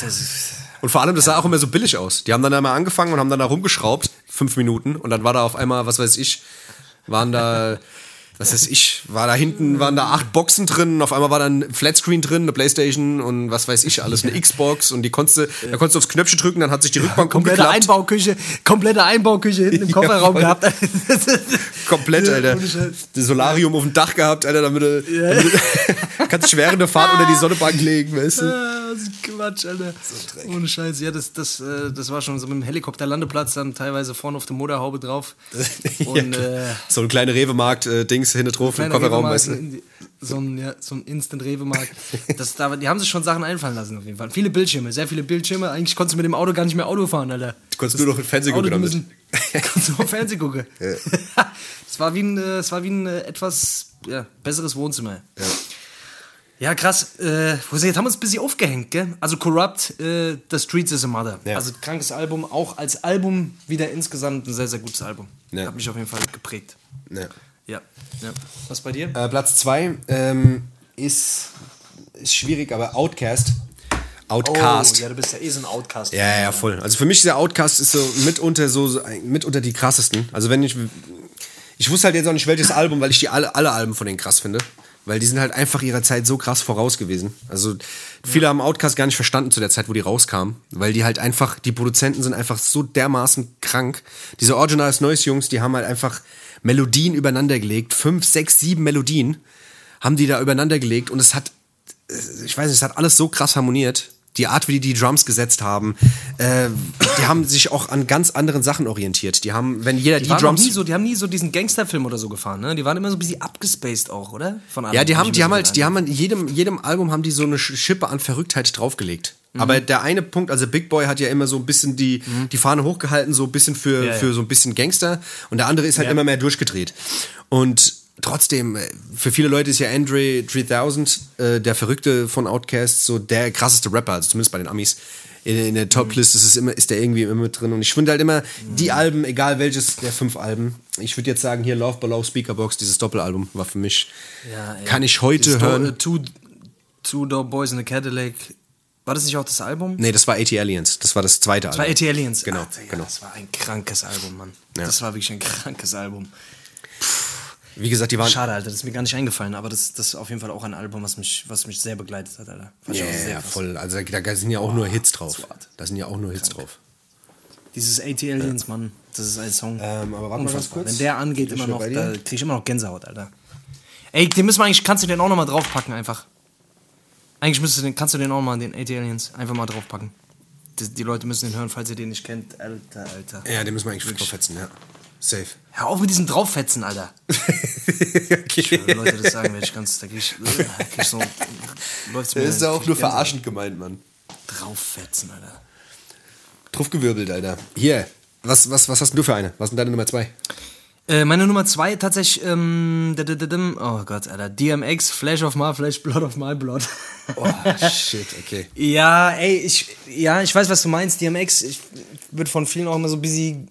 Das ist, Und vor allem, das sah auch immer so billig aus. Die haben dann einmal angefangen und haben dann da rumgeschraubt, fünf Minuten, und dann war da auf einmal, was weiß ich, waren da, was weiß ich, war da hinten, waren da acht Boxen drin, auf einmal war da ein Flatscreen drin, eine Playstation und was weiß ich alles, eine Xbox und die konntest du, da konntest du aufs Knöpfchen drücken, dann hat sich die Rückbank komplette umgeklappt. Einbauküche, komplette Einbauküche hinten im Kofferraum voll. gehabt. Komplett, Ja, Alter. Das Solarium auf dem Dach gehabt, Alter, damit du, damit du kannst dich während der Fahrt unter die Sonnebank legen, weißt du? Ah, das ist Quatsch, Alter. Ohne Scheiß. Ja, das, das, äh, das war schon so mit dem Helikopterlandeplatz dann teilweise vorne auf der Motorhaube drauf. Und Ja, äh, so ein kleiner Rewe-Markt, äh, hinten drauf im Kofferraum, weißt du? in so ein, ja, so ein Instant-Rewe-Markt. Das, da, die haben sich schon Sachen einfallen lassen, auf jeden Fall. Viele Bildschirme, sehr viele Bildschirme. Eigentlich konntest du mit dem Auto gar nicht mehr Auto fahren, Alter. Du konntest nur noch im Fernsehen gucken damit. müssen, konntest du auf Fernsehen gucken. Es war wie ein, es war wie ein etwas ja, besseres Wohnzimmer. Ja. Ja, krass. Äh, jetzt haben wir uns ein bisschen aufgehängt, gell? Also Corrupt, äh, The Streets is a Mother. Ja. Also krankes Album, auch als Album wieder insgesamt ein sehr, sehr gutes Album. Ja. Hat mich auf jeden Fall geprägt. Ja. Ja. ja. Was bei dir? Äh, Platz 2 ähm, ist, ist schwierig, aber Outcast. Outcast. Oh, ja, du bist ja eh so ein Outcast. Ja, ja, ja, voll. Also für mich ist der Outcast ist so mitunter so, mitunter die krassesten. Also wenn ich ich wusste halt jetzt auch nicht welches Album, weil ich die alle alle Alben von denen krass finde, weil die sind halt einfach ihrer Zeit so krass voraus gewesen. Also viele haben Outcast gar nicht verstanden zu der Zeit, wo die rauskamen, weil die halt einfach die Produzenten sind einfach so dermaßen krank. Diese Originals Noise Jungs, die haben halt einfach Melodien übereinander gelegt, fünf, sechs, sieben Melodien haben die da übereinander gelegt und es hat ich weiß nicht, es hat alles so krass harmoniert. Die Art, wie die die Drums gesetzt haben, äh, die haben sich auch an ganz anderen Sachen orientiert. Die haben, wenn jeder die, Die, Drums. nie so, die haben nie so diesen Gangsterfilm oder so gefahren, ne? Die waren immer so ein bisschen abgespaced auch, oder? Von ja, die haben, die haben halt, die haben an jedem, jedem Album haben die so eine Sch- Schippe an Verrücktheit draufgelegt. Mhm. Aber der eine Punkt, also Big Boy hat ja immer so ein bisschen die, die Fahne hochgehalten, so ein bisschen für, Ja, ja. für so ein bisschen Gangster. Und der andere ist halt Ja. immer mehr durchgedreht. Und trotzdem, äh, für viele Leute ist ja Andre 3000, äh, der Verrückte von Outkast, so der krasseste Rapper, also zumindest bei den Amis. In, in der Top-List ist, es immer, ist der irgendwie immer mit drin. Und ich finde halt immer, die Alben, egal welches der fünf Alben, ich würde jetzt sagen, hier Love Below Speakerbox, dieses Doppelalbum, war für mich, Ja, ey. kann ich heute hören. Äh, Two, Two Dope Boys in a Cadillac. War das nicht auch das Album? Nee, das war AT Aliens. Das war das zweite Das war Album. AT Aliens. Genau, Ach, Digga, genau. Das war ein krankes Album, Mann. Ja. Das war wirklich ein krankes Album. Wie gesagt, die waren. Schade, Alter, das ist mir gar nicht eingefallen, aber das, das ist auf jeden Fall auch ein Album, was mich, was mich sehr begleitet hat, Alter. Ja, ja, krass. voll. Also da, da sind ja auch nur Hits drauf. Da sind ja auch nur Hits drauf. Dieses AT Aliens, Mann, das ist ein Song. Ähm, aber warte mal ganz Unfassbar. kurz. Wenn der angeht, immer noch, da krieg ich immer noch Gänsehaut, Alter. Ey, den müssen wir eigentlich, kannst du den auch nochmal draufpacken, einfach. Eigentlich müsstest du den, kannst du den auch mal, den AT Aliens, einfach mal draufpacken. Die, die Leute müssen den hören, falls ihr den nicht kennt. Alter, Alter. Ja, den müssen wir eigentlich draufsetzen, ja. Safe. Hör auf mit diesem Drauffetzen, Alter. okay. Wenn Leute das sagen, werde ich ganz, da krieg ich, krieg ich so, läuft's mir. Das ist ja auch nur verarschend gemeint, Mann. Drauffetzen, Alter. Draufgewirbelt, Alter. Hier, was, was, was hast denn du für eine? Was ist denn deine Nummer zwei? Äh, meine Nummer zwei tatsächlich, ähm, oh Gott, Alter, DMX, Flash of My Flesh, Blood of My Blood. Oh, shit, okay. ja, ey, ich, ja, ich weiß, was du meinst, DMX, ich, wird von vielen auch immer so bisschen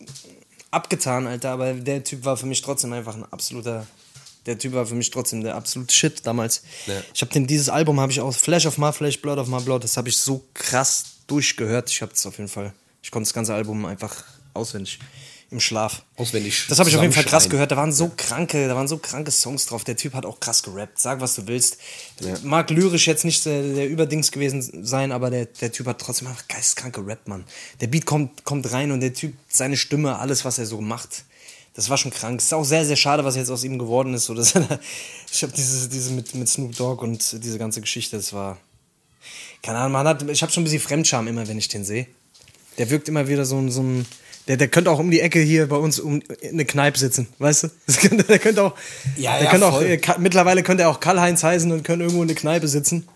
abgetan, Alter, aber der Typ war für mich trotzdem einfach ein absoluter, der Typ war für mich trotzdem der absolute Shit damals. Ja. Ich habe den, dieses Album habe ich auch, Flash of My Flesh, Blood of My Blood, das habe ich so krass durchgehört, ich habe das auf jeden Fall, ich konnte das ganze Album einfach auswendig im Schlaf. Auswendig Das habe ich auf jeden Fall krass gehört. Da waren so kranke, da waren so kranke Songs drauf. Der Typ hat auch krass gerappt. Sag, was du willst. Ja. Mag lyrisch jetzt nicht der, der Überdings gewesen sein, aber der, der Typ hat trotzdem einfach geisteskranke Rap, Mann. Der Beat kommt, kommt rein und der Typ, seine Stimme, alles, was er so macht. Das war schon krank. Es ist auch sehr, sehr schade, was jetzt aus ihm geworden ist. So, dass er, ich habe diese, diese mit, mit Snoop Dogg und diese ganze Geschichte, das war. Keine Ahnung, man hat, ich habe schon ein bisschen Fremdscham immer, wenn ich den sehe. Der wirkt immer wieder so. So ein der, der könnte auch um die Ecke hier bei uns um in eine Kneipe sitzen, weißt du? Könnte, der könnte auch. Ja, der ja, könnte auch voll. äh, Ka- mittlerweile könnte er auch Karl-Heinz heißen und könnte irgendwo in eine Kneipe sitzen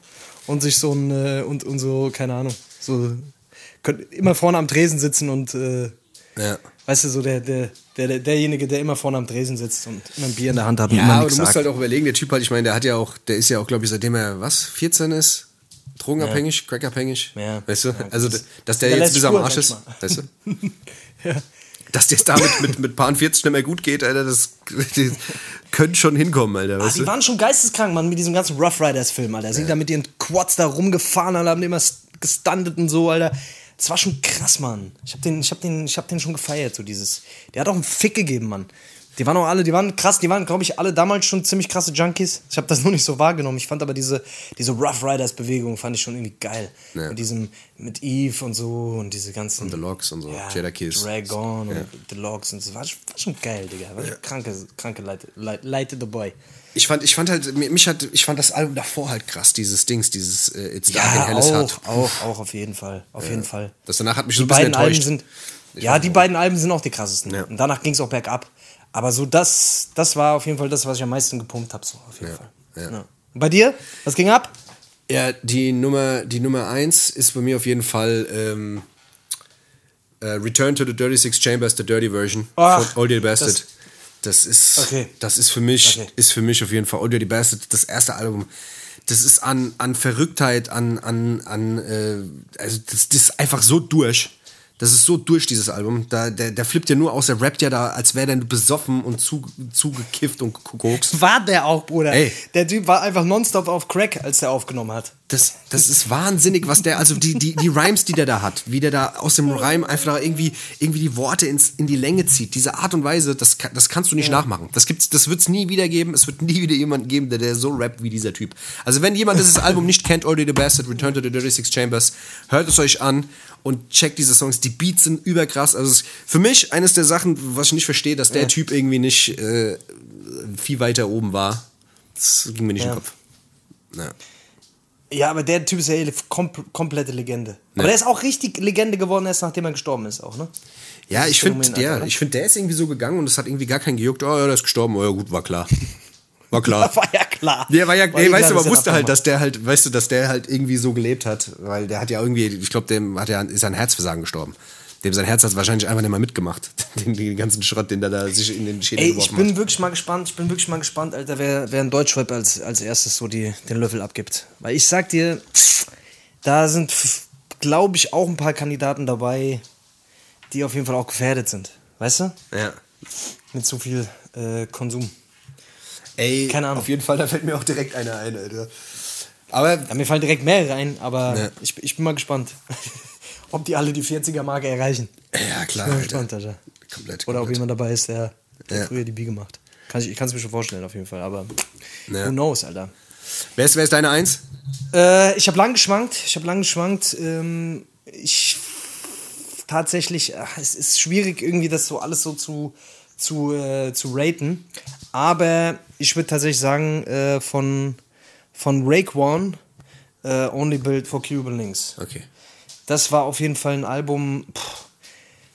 und sich so ein. Äh, und, und so, keine Ahnung. So. Könnte immer vorne am Tresen sitzen und. Äh, Ja. Weißt du, so der, der, der, der, derjenige, der immer vorne am Tresen sitzt und immer ein Bier in der Hand hat und immer Ja, aber nichts du musst sagt. halt auch überlegen, der Typ halt, ich meine, der hat ja auch, der ist ja auch, glaube ich, seitdem er, was, 14 ist, drogenabhängig, crackabhängig. Ja. Weißt du? Ja, also, das- dass der der jetzt bis am Arsch ist, sag weißt du? ja. Dass der jetzt damit mit, mit Paar 40 nicht mehr gut geht, Alter, das, das könnte schon hinkommen, Alter, Ah, weißt die du? waren schon geisteskrank, Mann, mit diesem ganzen Rough Riders-Film, Alter. Sind da mit ihren Quads da rumgefahren, Alter, haben immer gestundet und so, Alter. Das war schon krass, Mann. Ich hab den, ich hab den, ich hab den schon gefeiert, so dieses. Der hat auch einen Fick gegeben, Mann. Die waren auch alle, die waren krass, die waren, glaube ich, alle damals schon ziemlich krasse Junkies. Ich habe das nur nicht so wahrgenommen. Ich fand aber diese, diese Rough Riders-Bewegung fand ich schon irgendwie geil. Ja. Mit diesem, mit Eve und so und diese ganzen. Und The Logs und so, ja, Jada Kiss. Drag On und Ja. The Logs und so. War, schon- war schon geil, Digga. War schon kranke, kranke Leite, Leite, Leite the Boy. Ich fand, ich fand halt, mich hat, ich fand das Album davor halt krass, dieses Dings, dieses äh, It's Dark Ja, in Hell auch, auch, auch auf jeden Fall. Auf jeden Fall. Das danach hat mich Die so ein bisschen beiden Alben enttäuscht. sind. Ich Ja, die beiden Alben sind auch die krassesten. Ja. Und danach ging es auch bergab. Aber so das, das war auf jeden Fall das, was ich am meisten gepumpt habe. So, auf jeden Ja, Fall. ja. Bei dir? Was ging ab? Ja, die Nummer, die Nummer eins ist bei mir auf jeden Fall ähm, äh, Return to the Dirty Six Chambers, the Dirty Version Ach, von Old Dirty Bastard. das- Das, ist, Okay. das ist für mich, Okay. ist für mich auf jeden Fall Old Dirty Bastard, das erste Album. Das ist an, an Verrücktheit, an, an, an äh, also das, das ist einfach so durch. Das ist so durch, dieses Album. Da, der, der flippt ja nur aus, der rappt ja da, als wäre der besoffen und zu, zugekifft und kokokst. War der auch, Bruder. Ey. Der Typ war einfach nonstop auf Crack, als der aufgenommen hat. Das, das ist wahnsinnig, was der, also die, die, die Rhymes, die der da hat, wie der da aus dem Rhyme einfach da irgendwie, irgendwie die Worte ins, in die Länge zieht. Diese Art und Weise, das, das kannst du nicht nachmachen. Das, gibt's, das wird es nie wieder geben. Es wird nie wieder jemanden geben, der, der so rappt wie dieser Typ. Also wenn jemand dieses Album nicht kennt, Already the Bastard, Return to the Dirty Six Chambers, hört es euch an und checkt diese Songs. Die Beats sind überkrass. Also für mich eines der Sachen, was ich nicht verstehe, dass der Typ irgendwie nicht äh, viel weiter oben war. Das ging mir nicht in Ja. den Kopf. Ja. Ja, aber der Typ ist ja eine kom komplette Legende. Aber der ist auch richtig Legende geworden, erst nachdem er gestorben ist, auch, ne? Ja, ich finde, der, Alter, ich der ist irgendwie so gegangen und es hat irgendwie gar keinen gejuckt. Oh ja, der ist gestorben. Oh ja, gut, war klar. War klar. War ja klar. Ja, war ja, eh weißt du, man wusste halt, das dass der halt, weißt du, dass der halt irgendwie so gelebt hat, weil der hat ja irgendwie, ich glaube, dem hat ja, ist ein Herzversagen gestorben. Dem sein Herz hat wahrscheinlich einfach nicht mal mitgemacht. Den, den ganzen Schrott, den der da sich in den Schädel Ey, ich geworfen bin hat. wirklich mal gespannt, ich bin wirklich mal gespannt, Alter, wer, wer in Deutschrap als, als erstes so die, den Löffel abgibt. Weil ich sag dir, da sind, glaube ich, auch ein paar Kandidaten dabei, die auf jeden Fall auch gefährdet sind. Weißt du? Ja. Mit zu viel äh, Konsum. Ey, Keine Ahnung. auf jeden Fall, da fällt mir auch direkt einer ein, Alter. Aber Ja, mir fallen direkt mehrere ein, aber Ja. ich, ich bin mal gespannt, ob die alle die 40er-Marke erreichen. Ja, klar, Ich bin mal gespannt, Alter. Komplett, Oder ob komplett. jemand dabei ist, der, der Ja. früher die Bi gemacht. Kann ich ich kann es mir schon vorstellen, auf jeden Fall. Aber Ja. who knows, Alter. wer ist, wer ist deine Eins? Äh, ich habe lang geschwankt. Ich habe lang geschwankt. Ähm, ich tatsächlich, ach, es ist schwierig, irgendwie das so alles so zu, zu, äh, zu raten. Aber ich würde tatsächlich sagen, äh, von, von Rake One, äh, Only Built for Cuban Links. Okay. Das war auf jeden Fall ein Album, pff,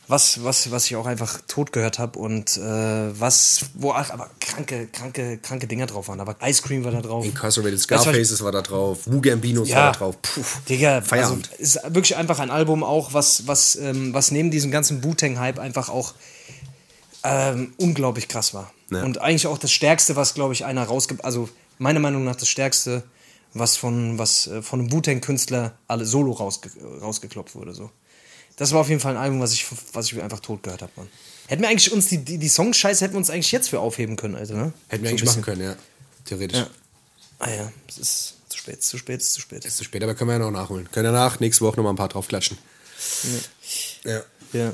was, was, was ich auch einfach tot gehört habe und äh, was, wo ach, aber kranke, kranke, kranke Dinger drauf waren. Aber Ice Cream war da drauf. Incarcerated Scarfaces war da drauf, Wu Gambinos war da drauf. Puh. Digga, Feierabend. Also, ist wirklich einfach ein Album auch, was, was, ähm, was neben diesem ganzen Wu-Tang-Hype einfach auch ähm, unglaublich krass war. Ja. Und eigentlich auch das Stärkste, was, glaube ich, einer rausgibt, also meiner Meinung nach das Stärkste, was von, was, äh, von einem Wu-Tang-Künstler alle solo rausge rausgeklopft wurde. So. Das war auf jeden Fall ein Album, was ich, was ich einfach tot gehört habe, Mann. Hätten wir eigentlich uns die, die, die Songs-Scheiße hätten wir uns eigentlich jetzt für aufheben können, Alter, ne? Hätten wir So eigentlich machen können, ja. Theoretisch. Ja. Ah ja, es ist zu spät, zu spät, zu spät. Ist zu spät, aber können wir ja noch nachholen. Können ja nach nächste Woche noch mal ein paar draufklatschen. Ja. Ja. Ja,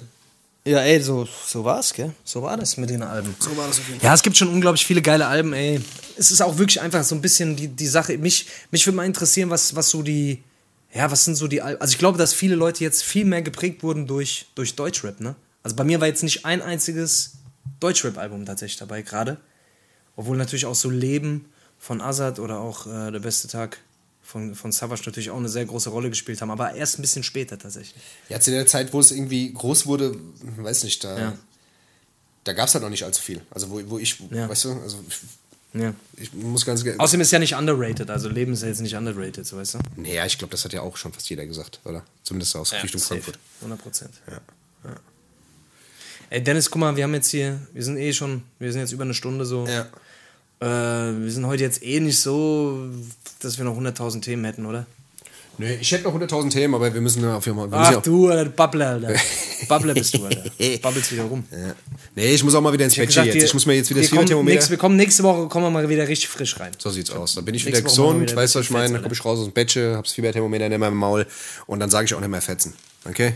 ey, so, so war's, gell? So war das mit den Alben. So war das auf jeden Ja, es gibt schon unglaublich viele geile Alben, ey. Es ist auch wirklich einfach so ein bisschen die, die Sache. Mich, mich würde mal interessieren, was, was so die. Ja, was sind so die Alben? Also, ich glaube, dass viele Leute jetzt viel mehr geprägt wurden durch, durch Deutschrap, ne? Also, bei mir war jetzt nicht ein einziges Deutschrap-Album tatsächlich dabei, gerade. Obwohl natürlich auch so Leben von Azad oder auch äh, Der beste Tag von, von Savage natürlich auch eine sehr große Rolle gespielt haben, aber erst ein bisschen später tatsächlich. Ja, zu der Zeit, wo es irgendwie groß wurde, weiß nicht, da, Ja. da gab es halt noch nicht allzu viel. Also wo, wo ich, Ja. weißt du, also Ja. ich muss ganz Außerdem ist ja nicht underrated, also Leben ist ja jetzt nicht underrated, so weißt du? Nee, ja, ich glaube, das hat ja auch schon fast jeder gesagt, oder? Zumindest aus Richtung safe. Frankfurt. 100 Prozent. Ja. Ey, Dennis, guck mal, wir haben jetzt hier, wir sind eh schon, wir sind jetzt über eine Stunde so. Ja. Äh, wir sind heute jetzt eh nicht so, dass wir noch 100.000 Themen hätten, oder? Nee, ich hätte noch 100.000 Themen, aber wir müssen ja auf jeden Fall. Ach du, Alter, Babbler, Alter. Babbler bist du, Alter. Babbelst wieder rum. Ja. Nee, ich muss auch mal wieder ins Bettchen jetzt. Ich muss mir jetzt wieder das Fieberthermometer. nächste, wir kommen nächste Woche, kommen wir mal wieder richtig frisch rein. So sieht's aus. Dann bin ich Nächste wieder Woche gesund, wieder weißt du, was ich meine? Dann komme ich raus aus dem Bettchen, hab's Fieberthermometer mehr im Maul und dann sage ich auch nicht mehr fetzen. Okay?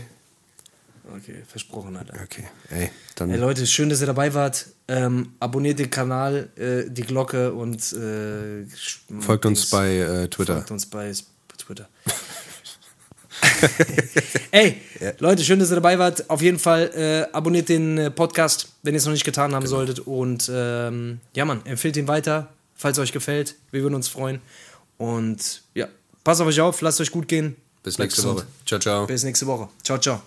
Okay, versprochen, Alter. Okay. Ey, dann. Hey Leute, schön, dass ihr dabei wart. Ähm, abonniert den Kanal, äh, die Glocke und äh, folgt uns Dings. bei äh, Twitter. Folgt uns bei Twitter. Ey, Leute, schön, dass ihr dabei wart. Auf jeden Fall äh, abonniert den äh, Podcast, wenn ihr es noch nicht getan haben solltet. Und ähm, ja, Mann, empfehlt ihn weiter, falls euch gefällt. Wir würden uns freuen. Und ja, passt auf euch auf, lasst euch gut gehen. Bis nächste. Woche. Ciao, ciao. Bis nächste Woche. Ciao, ciao.